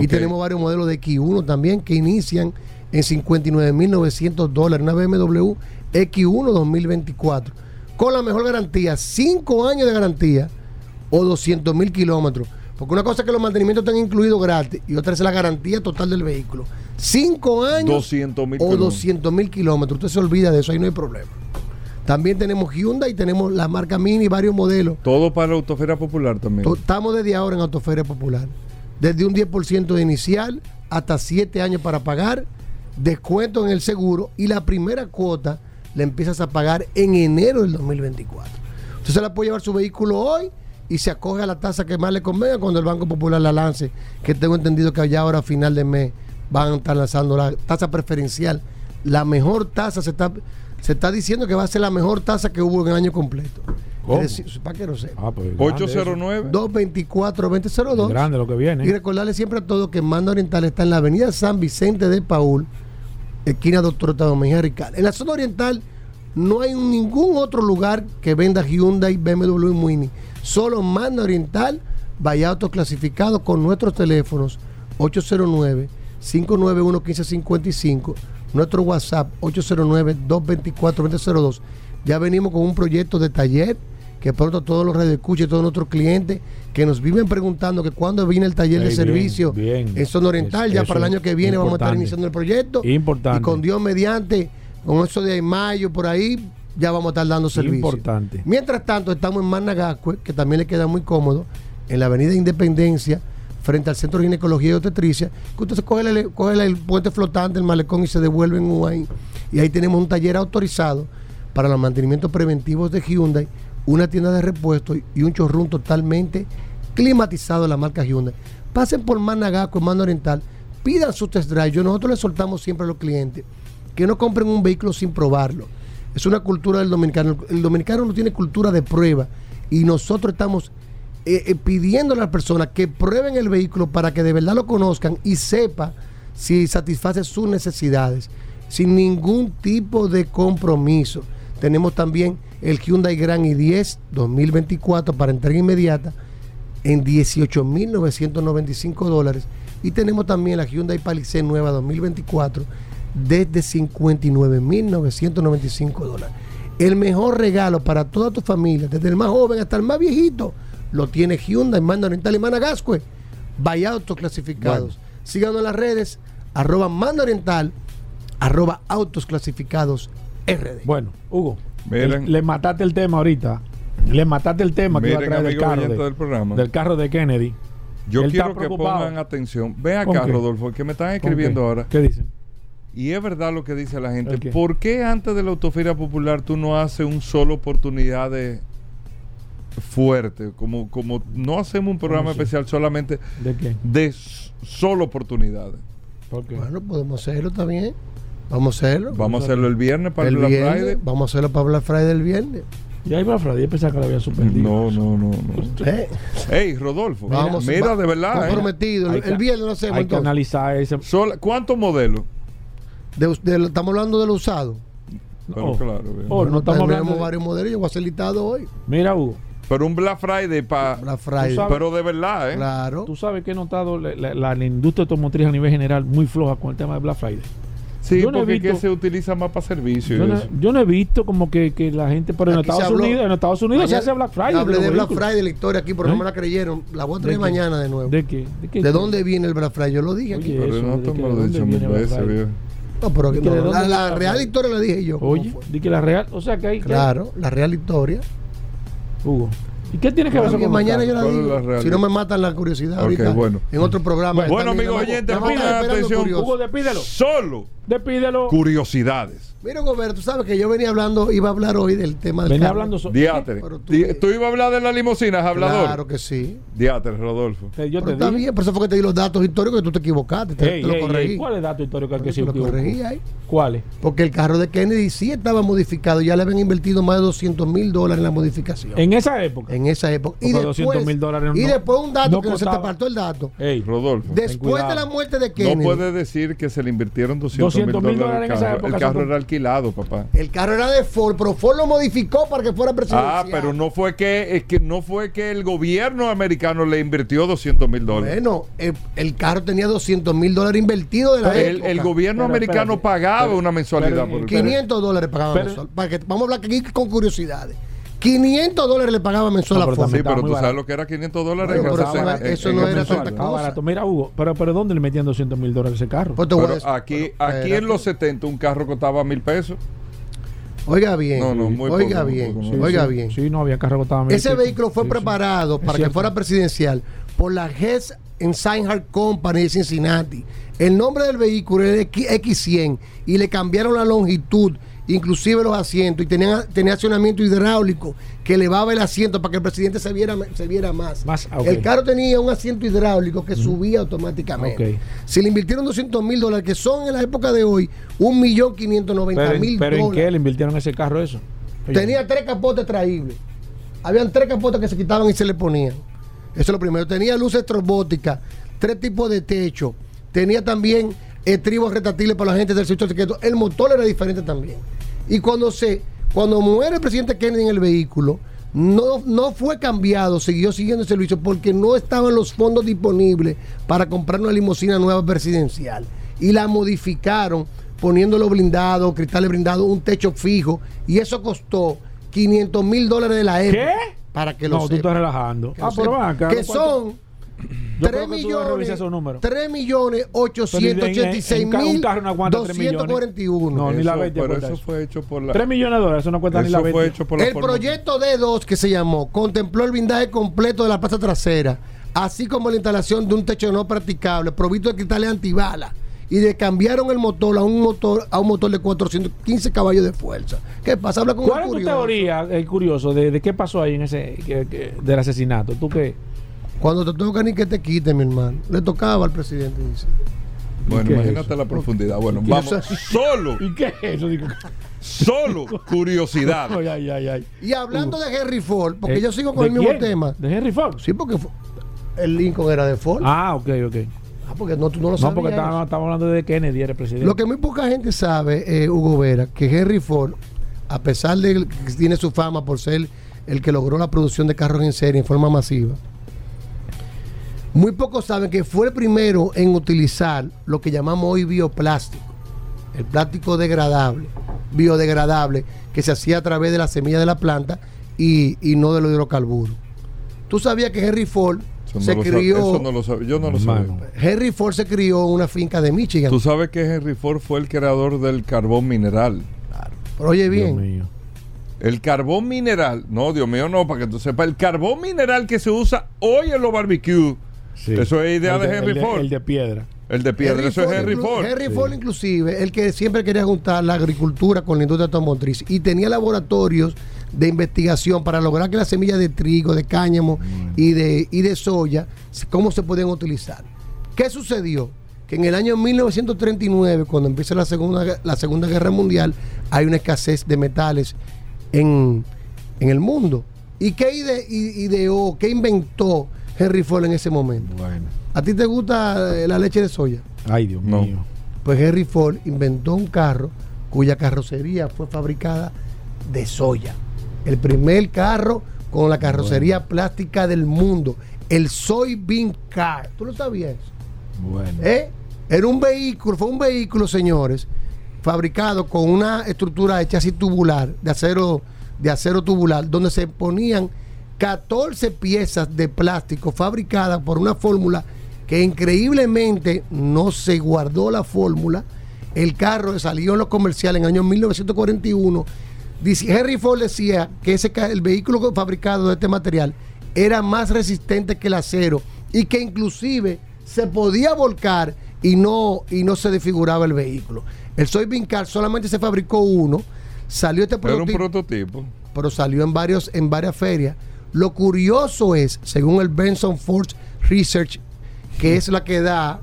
[SPEAKER 10] Y tenemos varios modelos de X1 también que inician en 59.900 dólares. Una BMW X1 2024. Con la mejor garantía, 5 años de garantía o 200 mil kilómetros. Porque una cosa es que los mantenimientos están incluidos gratis y otra es la garantía total del vehículo. 5 años
[SPEAKER 1] 200 mil
[SPEAKER 10] o
[SPEAKER 1] kilómetros.
[SPEAKER 10] 200 mil kilómetros. Usted se olvida de eso, ahí no hay problema. También tenemos Hyundai, tenemos la marca Mini, varios modelos.
[SPEAKER 1] Todo para la autofera popular también.
[SPEAKER 10] Estamos desde ahora en Autoferia Popular. Desde un 10% de inicial hasta 7 años para pagar, descuento en el seguro y la primera cuota la empiezas a pagar en enero del 2024. Usted se la puede llevar su vehículo hoy y se acoge a la tasa que más le convenga cuando el Banco Popular la lance, que tengo entendido que allá ahora a final de mes van a estar lanzando la tasa preferencial. La mejor tasa se está, se está diciendo que va a ser la mejor tasa que hubo en el año completo.
[SPEAKER 2] ¿Cómo?
[SPEAKER 10] Es decir, para que no sepa.
[SPEAKER 2] Ah, pues, grande eso.
[SPEAKER 1] 809.
[SPEAKER 10] 224-2002.
[SPEAKER 2] Grande lo que viene.
[SPEAKER 10] Y recordarle siempre a todos que Manda Oriental está en la avenida San Vicente de Paul, esquina Doctor Octavio Mejía Rical. En la zona oriental no hay ningún otro lugar que venda Hyundai, BMW y Mini. Solo Manda Oriental, vaya autos clasificados con nuestros teléfonos 809-591-1555, nuestro WhatsApp 809-224-2002. Ya venimos con un proyecto de taller que pronto todos los radioescuchas, todos nuestros clientes que nos viven preguntando que cuándo viene el taller de
[SPEAKER 2] Ey, bien,
[SPEAKER 10] servicio
[SPEAKER 2] bien.
[SPEAKER 10] en zona oriental,
[SPEAKER 2] Es-
[SPEAKER 10] ya para el año que viene vamos a estar iniciando el proyecto.
[SPEAKER 2] Importante.
[SPEAKER 10] Y con Dios mediante, con eso de mayo por ahí, ya vamos a estar dando servicio.
[SPEAKER 2] Importante.
[SPEAKER 10] Mientras tanto, estamos en Managascue, que también le queda muy cómodo, en la avenida Independencia, frente al Centro de Ginecología y Obstetricia, que usted se coge, el, coge el puente flotante, el malecón y se devuelve en un Y ahí tenemos un taller autorizado para los mantenimientos preventivos de Hyundai, una tienda de repuestos y un chorrón totalmente climatizado de la marca Hyundai. Pasen por Managascue, Mano Oriental, pidan su test drive. Yo, nosotros les soltamos siempre a los clientes que no compren un vehículo sin probarlo. Es una cultura del dominicano. El dominicano no tiene cultura de prueba y nosotros estamos eh, eh, pidiendo a las personas que prueben el vehículo para que de verdad lo conozcan y sepa si satisface sus necesidades sin ningún tipo de compromiso. Tenemos también el Hyundai Grand i10 2024 para entrega inmediata en 18.995 dólares. Y tenemos también la Hyundai Palisade nueva 2024 desde 59.995 dólares. El mejor regalo para toda tu familia, desde el más joven hasta el más viejito, lo tiene Hyundai, Manda Oriental y Managascue. Vaya autos clasificados. Síganos en las redes, arroba Manda Oriental, arroba autos clasificados RD.
[SPEAKER 2] Bueno, Hugo,
[SPEAKER 1] Miren.
[SPEAKER 2] le mataste el tema ahorita. Le mataste el tema que iba a traer del carro, de-
[SPEAKER 1] del programa.
[SPEAKER 2] del carro de Kennedy.
[SPEAKER 1] Yo
[SPEAKER 2] Él
[SPEAKER 1] quiero que pongan atención. Ven
[SPEAKER 2] ¿Con
[SPEAKER 1] acá,
[SPEAKER 2] qué?
[SPEAKER 1] Rodolfo, que me están
[SPEAKER 2] ¿Con
[SPEAKER 1] escribiendo
[SPEAKER 2] qué?
[SPEAKER 1] ahora.
[SPEAKER 2] ¿Qué dicen?
[SPEAKER 1] Y es verdad lo que dice la gente. ¿Por qué antes de la autoferia popular tú no haces un solo oportunidad de fuerte? Como, como no hacemos un programa especial solamente
[SPEAKER 2] ¿De qué?
[SPEAKER 1] de solo oportunidades.
[SPEAKER 2] ¿Por qué?
[SPEAKER 10] Bueno, podemos hacerlo también. Vamos a hacerlo.
[SPEAKER 1] Vamos a hacerlo el viernes para
[SPEAKER 10] el
[SPEAKER 1] Black
[SPEAKER 10] viernes.
[SPEAKER 1] Friday.
[SPEAKER 10] Vamos a hacerlo para Black Friday el viernes.
[SPEAKER 2] Y ahí va Freddy, yo pensaba que lo había suspendido.
[SPEAKER 1] No, no, no, no. (laughs)
[SPEAKER 10] Eh,
[SPEAKER 1] Ey, Rodolfo,
[SPEAKER 10] Vamos,
[SPEAKER 1] mira,
[SPEAKER 10] va-
[SPEAKER 1] de verdad. ¿eh?
[SPEAKER 10] Comprometido.
[SPEAKER 2] Hay
[SPEAKER 10] El,
[SPEAKER 2] que-
[SPEAKER 10] el viernes lo hacemos
[SPEAKER 2] Hay que analizar ese.
[SPEAKER 1] Sol- ¿Cuántos modelos?
[SPEAKER 10] De- de lo- estamos hablando de lo usado.
[SPEAKER 1] Pero
[SPEAKER 2] Oh.
[SPEAKER 1] claro.
[SPEAKER 2] Oh, no estamos
[SPEAKER 10] tenemos
[SPEAKER 2] hablando de-
[SPEAKER 10] varios modelos. Yo voy a hacer listado hoy.
[SPEAKER 2] Mira, Hugo,
[SPEAKER 1] Pero un Black Friday para.
[SPEAKER 10] Friday.
[SPEAKER 1] Pero de verdad, ¿eh?
[SPEAKER 10] Claro.
[SPEAKER 2] tú sabes que he notado la, la- la- la industria automotriz a nivel general muy floja con el tema de Black Friday.
[SPEAKER 1] Sí,
[SPEAKER 2] Yo no he
[SPEAKER 1] porque es que
[SPEAKER 2] visto-
[SPEAKER 1] se utiliza más para servicio. y
[SPEAKER 2] Yo no,
[SPEAKER 1] eso.
[SPEAKER 2] yo no he visto como que, que la gente, pero en
[SPEAKER 10] se
[SPEAKER 2] Estados
[SPEAKER 10] habló-
[SPEAKER 2] Unidos, en Estados Unidos se
[SPEAKER 10] Mañana-
[SPEAKER 2] hace Black Friday.
[SPEAKER 10] Hablé
[SPEAKER 2] los
[SPEAKER 10] de Black. Friday la historia aquí, pero
[SPEAKER 2] ¿Eh?
[SPEAKER 10] no me la creyeron. La voy a
[SPEAKER 2] ¿De
[SPEAKER 10] traer
[SPEAKER 2] qué?
[SPEAKER 10] mañana de nuevo.
[SPEAKER 2] ¿De qué? ¿De qué?
[SPEAKER 10] ¿De dónde viene el Black Friday? Yo lo dije aquí.
[SPEAKER 2] Oye,
[SPEAKER 1] Pero
[SPEAKER 2] eso,
[SPEAKER 1] no
[SPEAKER 2] ¿de
[SPEAKER 1] te
[SPEAKER 2] qué-
[SPEAKER 1] me lo he
[SPEAKER 2] dónde
[SPEAKER 1] dicho mil veces, viejo.
[SPEAKER 10] No, pero que
[SPEAKER 2] ¿De
[SPEAKER 10] no,
[SPEAKER 2] dónde
[SPEAKER 10] la, real historia la dije yo. ¿cómo
[SPEAKER 2] Oye, di que la real, o sea que hay que-
[SPEAKER 10] Claro, la real historia.
[SPEAKER 2] Hugo. ¿Y qué tiene que ver eso
[SPEAKER 10] Porque
[SPEAKER 2] con
[SPEAKER 10] mañana yo la
[SPEAKER 1] ¿Cuál es
[SPEAKER 10] digo. si no me matan la curiosidad
[SPEAKER 1] Ok,
[SPEAKER 10] ahorita
[SPEAKER 1] bueno.
[SPEAKER 10] en otro programa.
[SPEAKER 1] Bueno, amigos oyentes, pongan atención.
[SPEAKER 10] curioso.
[SPEAKER 2] Hugo, despídelo.
[SPEAKER 1] Solo
[SPEAKER 2] Despídelo.
[SPEAKER 1] curiosidades.
[SPEAKER 10] Mira, Gobert, tú sabes que yo venía hablando, iba a hablar hoy del tema del
[SPEAKER 2] Venía
[SPEAKER 10] carro.
[SPEAKER 2] hablando so-
[SPEAKER 1] Diátere.
[SPEAKER 10] Pero tú-
[SPEAKER 1] ¿Tú ibas a hablar de las limusinas, hablador?
[SPEAKER 10] Claro que sí.
[SPEAKER 1] Diátere, Rodolfo.
[SPEAKER 2] Te- Yo
[SPEAKER 10] Pero
[SPEAKER 2] te
[SPEAKER 10] está
[SPEAKER 2] dije.
[SPEAKER 10] bien, por eso fue que te di los datos históricos que tú te equivocaste. Te,
[SPEAKER 2] Ey,
[SPEAKER 10] te lo corregí.
[SPEAKER 2] ey, ¿Cuál es el dato histórico al que
[SPEAKER 10] eso lo corregí ahí.
[SPEAKER 2] ¿Cuál es?
[SPEAKER 10] Porque el carro de Kennedy sí estaba modificado, ya le habían invertido más de 200 mil dólares en la modificación.
[SPEAKER 2] En esa época.
[SPEAKER 10] en esa época. Y después,
[SPEAKER 2] 200 mil dólares
[SPEAKER 10] y
[SPEAKER 2] no-
[SPEAKER 10] después un dato
[SPEAKER 2] no
[SPEAKER 10] que no se te apartó el dato.
[SPEAKER 2] Ey,
[SPEAKER 1] Rodolfo.
[SPEAKER 10] Después de la muerte de
[SPEAKER 1] No
[SPEAKER 10] Kennedy,
[SPEAKER 1] puede decir que se le invirtieron 200 mil
[SPEAKER 2] 200 mil
[SPEAKER 1] dólares
[SPEAKER 2] en esa época
[SPEAKER 1] El carro era alquilado, papá.
[SPEAKER 10] el carro era de Ford, pero Ford lo modificó para que fuera presidencial.
[SPEAKER 1] Ah, pero no fue que, es que no fue que el gobierno americano le invirtió 200 mil dólares.
[SPEAKER 10] Bueno, el, el carro tenía 200 mil dólares invertidos de la
[SPEAKER 1] El,
[SPEAKER 10] época.
[SPEAKER 1] el gobierno
[SPEAKER 2] Pero,
[SPEAKER 1] americano pagaba
[SPEAKER 2] pero-
[SPEAKER 1] una mensualidad
[SPEAKER 2] pero-
[SPEAKER 1] por el
[SPEAKER 10] 500 dólares pagaba mensual. Para que, vamos a hablar aquí con curiosidades. 500 dólares le pagaba mensual
[SPEAKER 2] No,
[SPEAKER 10] a Ford.
[SPEAKER 1] Sí, pero tú sabes lo que era 500 dólares.
[SPEAKER 10] Bueno,
[SPEAKER 1] en
[SPEAKER 10] pero
[SPEAKER 1] ese-
[SPEAKER 10] eso no-
[SPEAKER 1] en-
[SPEAKER 10] eso
[SPEAKER 1] en
[SPEAKER 10] no
[SPEAKER 1] ese
[SPEAKER 10] era
[SPEAKER 1] mensual.
[SPEAKER 10] tanta cosa.
[SPEAKER 2] barato. Mira, Hugo, pero, pero ¿dónde le metían 200 mil dólares ese carro?
[SPEAKER 10] Pues a
[SPEAKER 1] aquí,
[SPEAKER 10] pero
[SPEAKER 1] aquí en los 70 un carro costaba mil pesos.
[SPEAKER 10] Oiga bien.
[SPEAKER 1] No, no, muy
[SPEAKER 10] oiga
[SPEAKER 1] poco, muy
[SPEAKER 10] bien.
[SPEAKER 1] poco,
[SPEAKER 2] Sí,
[SPEAKER 10] oiga
[SPEAKER 2] sí,
[SPEAKER 10] bien.
[SPEAKER 2] Sí, no había carro costaba mil
[SPEAKER 10] Ese vehículo fue preparado para que fuera presidencial por la Hess Steinhardt Company de Cincinnati. El nombre del vehículo era X- X100 y le cambiaron la longitud, inclusive los asientos, y tenía, tenía accionamiento hidráulico que elevaba el asiento para que el presidente se viera, se viera más.
[SPEAKER 2] Más, ah.
[SPEAKER 10] El carro tenía un asiento hidráulico que subía automáticamente. Si le invirtieron 200 mil dólares, que son en la época de hoy 1.590.000
[SPEAKER 2] Pero, en-
[SPEAKER 10] mil
[SPEAKER 2] pero ¿en
[SPEAKER 10] dólares.
[SPEAKER 2] qué le invirtieron ese carro eso? Oye,
[SPEAKER 10] Tenía tres capotes traíbles. Habían tres capotes que se quitaban y se le ponían. Eso es lo primero. Tenía luces estrobóticas, tres tipos de techo. Tenía también estribos retractiles para la gente del sector secreto. El motor era diferente también. Y cuando se, cuando muere el presidente Kennedy en el vehículo, no, no fue cambiado, siguió siguiendo el servicio porque no estaban los fondos disponibles para comprar una limusina nueva presidencial. Y la modificaron poniéndolo blindado, cristales blindados, un techo fijo. Y eso costó 500 mil dólares de la época.
[SPEAKER 2] ¿Qué?
[SPEAKER 10] Para que lo
[SPEAKER 2] No, tú estás relajando.
[SPEAKER 10] Que
[SPEAKER 2] Ah, pero acá.
[SPEAKER 10] Que
[SPEAKER 2] ¿cuánto?
[SPEAKER 10] son
[SPEAKER 2] Yo
[SPEAKER 10] 3
[SPEAKER 2] creo que tú debes
[SPEAKER 10] millones,
[SPEAKER 2] revisar esos números.
[SPEAKER 10] 3 millones 886
[SPEAKER 2] En ca- un
[SPEAKER 10] mil
[SPEAKER 2] carro no aguanta 3 millones.
[SPEAKER 10] 241.
[SPEAKER 2] No, ni la
[SPEAKER 1] Eso-
[SPEAKER 2] bestia
[SPEAKER 1] pero
[SPEAKER 2] cuesta
[SPEAKER 1] eso
[SPEAKER 2] eso.
[SPEAKER 1] fue hecho por la.
[SPEAKER 2] 3 millones de dólares, eso no cuesta ni la
[SPEAKER 1] Eso fue
[SPEAKER 2] bestia.
[SPEAKER 1] hecho por la
[SPEAKER 10] El
[SPEAKER 1] forma-
[SPEAKER 10] proyecto D2 que se llamó contempló el blindaje completo de la plaza trasera, así como la instalación de un techo no practicable, provisto de cristales antibalas. Y le cambiaron el motor a un motor a un motor de 415 caballos de fuerza. ¿Qué pasa? Habla con
[SPEAKER 2] ¿Cuál es tu teoría, el curioso, de, de qué pasó ahí en ese que- que- del asesinato? ¿Tú qué?
[SPEAKER 10] Cuando te toca ni que te quite, mi hermano. Le tocaba al presidente, dice.
[SPEAKER 1] Bueno,
[SPEAKER 2] ¿Qué es
[SPEAKER 1] imagínate la profundidad. Bueno,
[SPEAKER 10] ¿Qué
[SPEAKER 1] vamos.
[SPEAKER 10] eso?
[SPEAKER 1] Solo,
[SPEAKER 2] ¿Y qué es eso? Digo,
[SPEAKER 1] solo (laughs) curiosidad.
[SPEAKER 2] ay, ay, ay, ay.
[SPEAKER 10] Y hablando de Henry Ford, porque
[SPEAKER 2] Eh,
[SPEAKER 10] yo sigo con
[SPEAKER 2] ¿de
[SPEAKER 10] el mismo
[SPEAKER 2] quién?
[SPEAKER 10] tema.
[SPEAKER 2] ¿De Henry Ford?
[SPEAKER 10] Sí, porque el Lincoln era de Ford. Ah,
[SPEAKER 2] Ah, ok, ok.
[SPEAKER 10] porque no, tú no lo
[SPEAKER 2] No,
[SPEAKER 10] sabías.
[SPEAKER 2] porque
[SPEAKER 10] eso.
[SPEAKER 2] estábamos estamos hablando de Kennedy, era presidente.
[SPEAKER 10] Lo que muy poca gente sabe, eh, Hugo Vera, que Henry Ford, a pesar de que tiene su fama por ser el que logró la producción de carros en serie en forma masiva, muy pocos saben que fue el primero en utilizar lo que llamamos hoy bioplástico, el plástico degradable, biodegradable, que se hacía a través de la semilla de la planta y, y no de los hidrocarburos. Tú sabías que Henry Ford
[SPEAKER 1] Eso no
[SPEAKER 10] se
[SPEAKER 1] lo sab-
[SPEAKER 10] crió,
[SPEAKER 1] eso no lo sab- yo no lo sabía.
[SPEAKER 10] Henry Ford se crió en una finca de Michigan.
[SPEAKER 1] Tú sabes que Henry Ford fue el creador del carbón mineral.
[SPEAKER 10] Pero oye
[SPEAKER 2] Dios
[SPEAKER 10] bien,
[SPEAKER 2] mío.
[SPEAKER 1] El carbón mineral, no, Dios mío, no, para que tú sepas, el carbón mineral que se usa hoy en los barbecues,
[SPEAKER 2] Sí.
[SPEAKER 1] eso es idea
[SPEAKER 2] El
[SPEAKER 1] de Henry
[SPEAKER 2] el
[SPEAKER 1] Ford.
[SPEAKER 2] El de piedra.
[SPEAKER 1] el de piedra, eso es Henry Ford.
[SPEAKER 10] Henry Ford, inclusive, el que siempre quería juntar la agricultura con la industria automotriz y tenía laboratorios de investigación para lograr que las semillas de trigo, de cáñamo y de, y de soya, cómo se podían utilizar. ¿Qué sucedió? Que en el año 1939, cuando empieza la Segunda, la segunda Guerra Mundial, hay una escasez de metales en, en el mundo. ¿Y qué ide- ideó, qué inventó Henry Ford en ese momento?
[SPEAKER 2] Bueno.
[SPEAKER 10] ¿A ti te gusta eh, la leche de soya?
[SPEAKER 2] Ay, Dios
[SPEAKER 1] No.
[SPEAKER 2] mío.
[SPEAKER 10] Pues Henry Ford inventó un carro cuya carrocería fue fabricada de soya. El primer carro con la carrocería plástica del mundo. El Soybean Car. ¿Tú lo sabías? eso?
[SPEAKER 2] Bueno.
[SPEAKER 10] ¿Eh? Era un vehículo, fue un vehículo, señores, fabricado con una estructura de chasis tubular, de acero, de acero tubular, donde se ponían 14 piezas de plástico fabricadas por una fórmula que increíblemente no se guardó la fórmula. El carro salió en los comerciales en el año 1941. Dice, Henry Ford decía que ese, el vehículo fabricado de este material era más resistente que el acero y que inclusive se podía volcar y no, y no se desfiguraba el vehículo. El Soybean Car solamente se fabricó uno, salió este
[SPEAKER 1] Era un
[SPEAKER 10] prototipo,
[SPEAKER 1] prototipo.
[SPEAKER 10] pero salió en, varios, en varias ferias. Lo curioso es, según el Benson Ford Research, que es la que da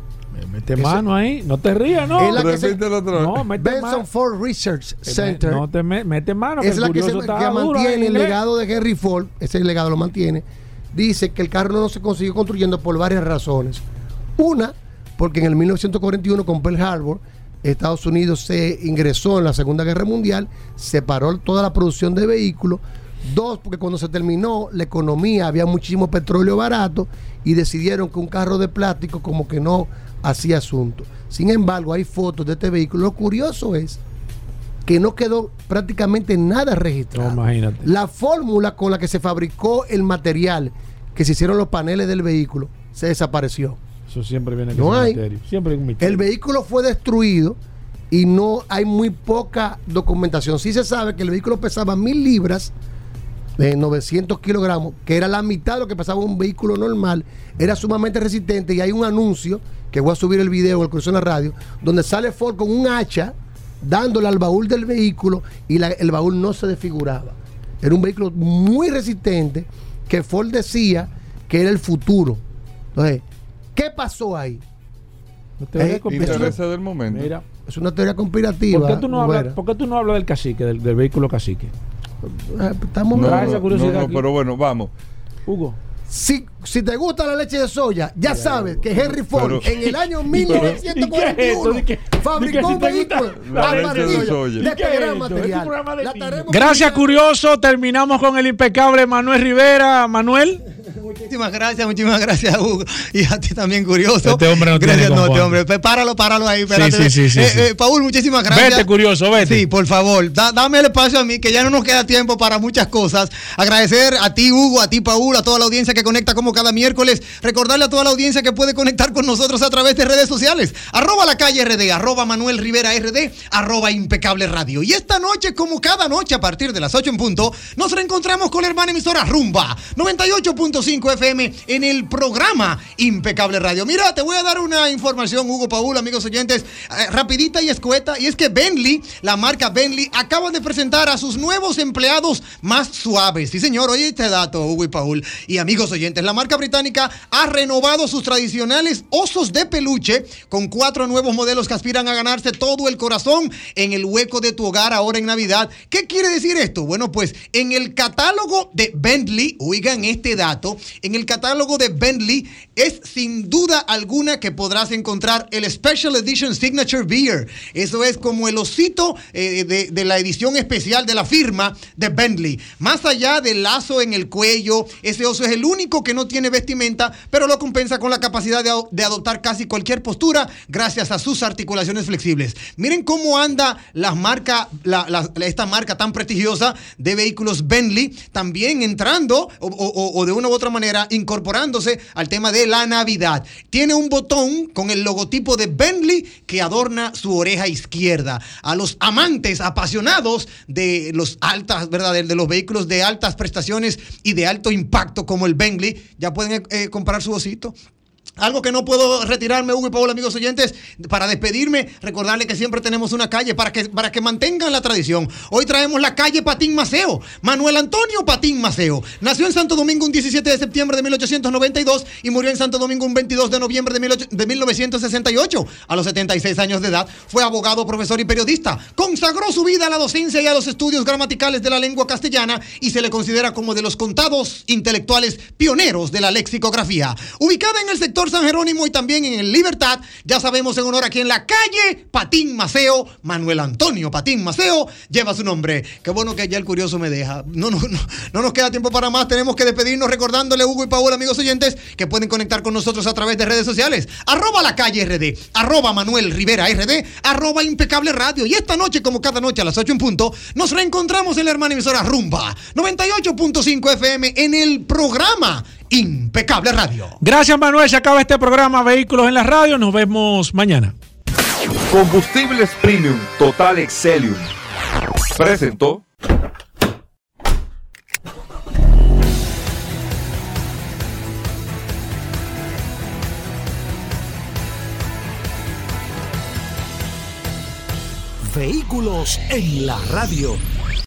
[SPEAKER 2] Mete mano ahí. No te rías, ¿no.
[SPEAKER 10] Es la que se-.
[SPEAKER 2] No, mete
[SPEAKER 10] Benson
[SPEAKER 2] mano.
[SPEAKER 10] Ford Research Center
[SPEAKER 2] No te me- mete mano. que
[SPEAKER 10] es la que, se- que mantiene el legado de Henry Ford, ese legado lo mantiene, dice que el carro no se consiguió construyendo por varias razones. Una, porque en el 1941 con Pearl Harbor, Estados Unidos se ingresó en la Segunda Guerra Mundial, separó toda la producción de vehículos. Dos, porque cuando se terminó la economía había muchísimo petróleo barato y decidieron que un carro de plástico como que no hacía asunto. Sin embargo, hay fotos de este vehículo. Lo curioso es que no quedó prácticamente nada registrado.
[SPEAKER 2] No, imagínate.
[SPEAKER 10] La fórmula con la que se fabricó el material, que se hicieron los paneles del vehículo, se desapareció.
[SPEAKER 2] Eso siempre viene
[SPEAKER 10] No hay.
[SPEAKER 2] misterio. Siempre hay un misterio.
[SPEAKER 10] El vehículo fue destruido y no hay muy poca documentación. Sí se sabe que el vehículo pesaba mil libras, de 900 kilogramos, que era la mitad de lo que pesaba un vehículo normal. Era sumamente resistente y hay un anuncio, que voy a subir el video, el cruce en la radio, donde sale Ford con un hacha dándole al baúl del vehículo y la- el baúl no se desfiguraba. Era un vehículo muy resistente que Ford decía que era el futuro. Entonces, ¿qué pasó ahí?
[SPEAKER 2] No te vayas
[SPEAKER 10] Eh,
[SPEAKER 1] Interesa del momento.
[SPEAKER 2] Mira,
[SPEAKER 10] Es una teoría conspirativa.
[SPEAKER 2] ¿por qué, tú no hablas, ¿por qué tú no hablas del cacique, del, del vehículo cacique?
[SPEAKER 10] Eh, Estamos
[SPEAKER 1] No, no,
[SPEAKER 2] curiosidad
[SPEAKER 1] no,
[SPEAKER 2] aquí.
[SPEAKER 1] pero bueno, vamos.
[SPEAKER 2] Hugo.
[SPEAKER 10] Si, si te gusta la leche de soya, ya sabes que Henry Ford
[SPEAKER 1] Pero-
[SPEAKER 10] en el año (laughs)
[SPEAKER 2] ¿Y qué es
[SPEAKER 10] 1941
[SPEAKER 2] esto? ¿De qué-
[SPEAKER 10] fabricó un vehículo
[SPEAKER 1] la
[SPEAKER 10] a
[SPEAKER 1] leche
[SPEAKER 10] partir
[SPEAKER 1] de soya?
[SPEAKER 10] de
[SPEAKER 2] ¿Y
[SPEAKER 10] este
[SPEAKER 2] es
[SPEAKER 10] material.
[SPEAKER 2] De
[SPEAKER 10] La
[SPEAKER 2] Gracias, curioso. Terminamos con el impecable Manuel Rivera. Manuel.
[SPEAKER 9] Muchísimas gracias, muchísimas gracias, Hugo. Y a ti también, curioso.
[SPEAKER 2] Este hombre no
[SPEAKER 9] gracias,
[SPEAKER 2] tiene
[SPEAKER 9] no, este hombre. Páralo, páralo ahí. espérate.
[SPEAKER 2] sí, sí, sí,
[SPEAKER 9] Eh,
[SPEAKER 2] sí.
[SPEAKER 9] eh, Paul, muchísimas gracias.
[SPEAKER 2] Vete, curioso, vete.
[SPEAKER 9] Sí, por favor, da- dame el espacio a mí, que ya no nos queda tiempo para muchas cosas. Agradecer a ti, Hugo, a ti, Paul, a toda la audiencia que conecta como cada miércoles. Recordarle a toda la audiencia que puede conectar con nosotros a través de redes sociales. Arroba la calle RD, arroba Manuel Rivera RD, arroba impecable radio. Y esta noche, como cada noche a partir de las 8 en punto, nos reencontramos con la hermana emisora Rumba 98.5 FM en el programa Impecable Radio. Mira, te voy a dar una información, Hugo Paul, amigos oyentes, eh, rapidita y escueta. Y es que Bentley, la marca Bentley, acaba de presentar a sus nuevos empleados más suaves. Sí, señor, oye este dato, Hugo y Paul. Y amigos oyentes, la marca británica ha renovado sus tradicionales osos de peluche con cuatro nuevos modelos que aspiran a ganarse todo el corazón en el hueco de tu hogar ahora en Navidad. ¿Qué quiere decir esto? Bueno, pues en el catálogo de Bentley, oigan este dato, en el catálogo de Bentley es sin duda alguna que podrás encontrar el Special Edition Signature Beer. Eso es como el osito eh, de, la edición especial de la firma de Bentley. Más allá del lazo en el cuello, ese oso es el único que no tiene vestimenta, pero lo compensa con la capacidad de, ado- de adoptar casi cualquier postura gracias a sus articulaciones flexibles. Miren cómo anda la marca, esta marca tan prestigiosa de vehículos Bentley, también entrando o de una u otra manera incorporándose al tema de la Navidad. Tiene un botón con el logotipo de Bentley que adorna su oreja izquierda. A los amantes apasionados de los altas, ¿verdad? De, los vehículos de altas prestaciones y de alto impacto como el Bentley, ya pueden eh, comprar su osito. Algo que no puedo retirarme, Hugo y Paul, amigos oyentes, para despedirme, recordarle que siempre tenemos una calle para que, para que mantengan la tradición. Hoy traemos la calle Patín Maceo. Manuel Antonio Patín Maceo. Nació en Santo Domingo un 17 de septiembre de 1892 y murió en Santo Domingo un 22 de noviembre de, 18 de 1968. A los 76 años de edad fue abogado, profesor y periodista. Consagró su vida a la docencia y a los estudios gramaticales de la lengua castellana y se le considera como de los contados intelectuales pioneros de la lexicografía. Ubicada en el San Jerónimo y también en el Libertad, ya sabemos en honor aquí en la calle Patín Maceo, Manuel Antonio Patín Maceo lleva su nombre. Qué bueno que ya el curioso me deja. No, no, no, no nos queda tiempo para más. Tenemos que despedirnos recordándole, Hugo y Paola, amigos oyentes, que pueden conectar con nosotros a través de redes sociales. Arroba la calle RD, arroba Manuel Rivera RD, arroba impecable radio. Y esta noche, como cada noche a las 8 en punto, nos reencontramos en la hermana emisora Rumba 98.5 FM en el programa Impecable Radio.
[SPEAKER 2] Gracias Manuel, se acaba este programa Vehículos en la Radio, nos vemos mañana.
[SPEAKER 11] Combustibles Premium Total Excelium. Presentó.
[SPEAKER 3] Vehículos en la radio.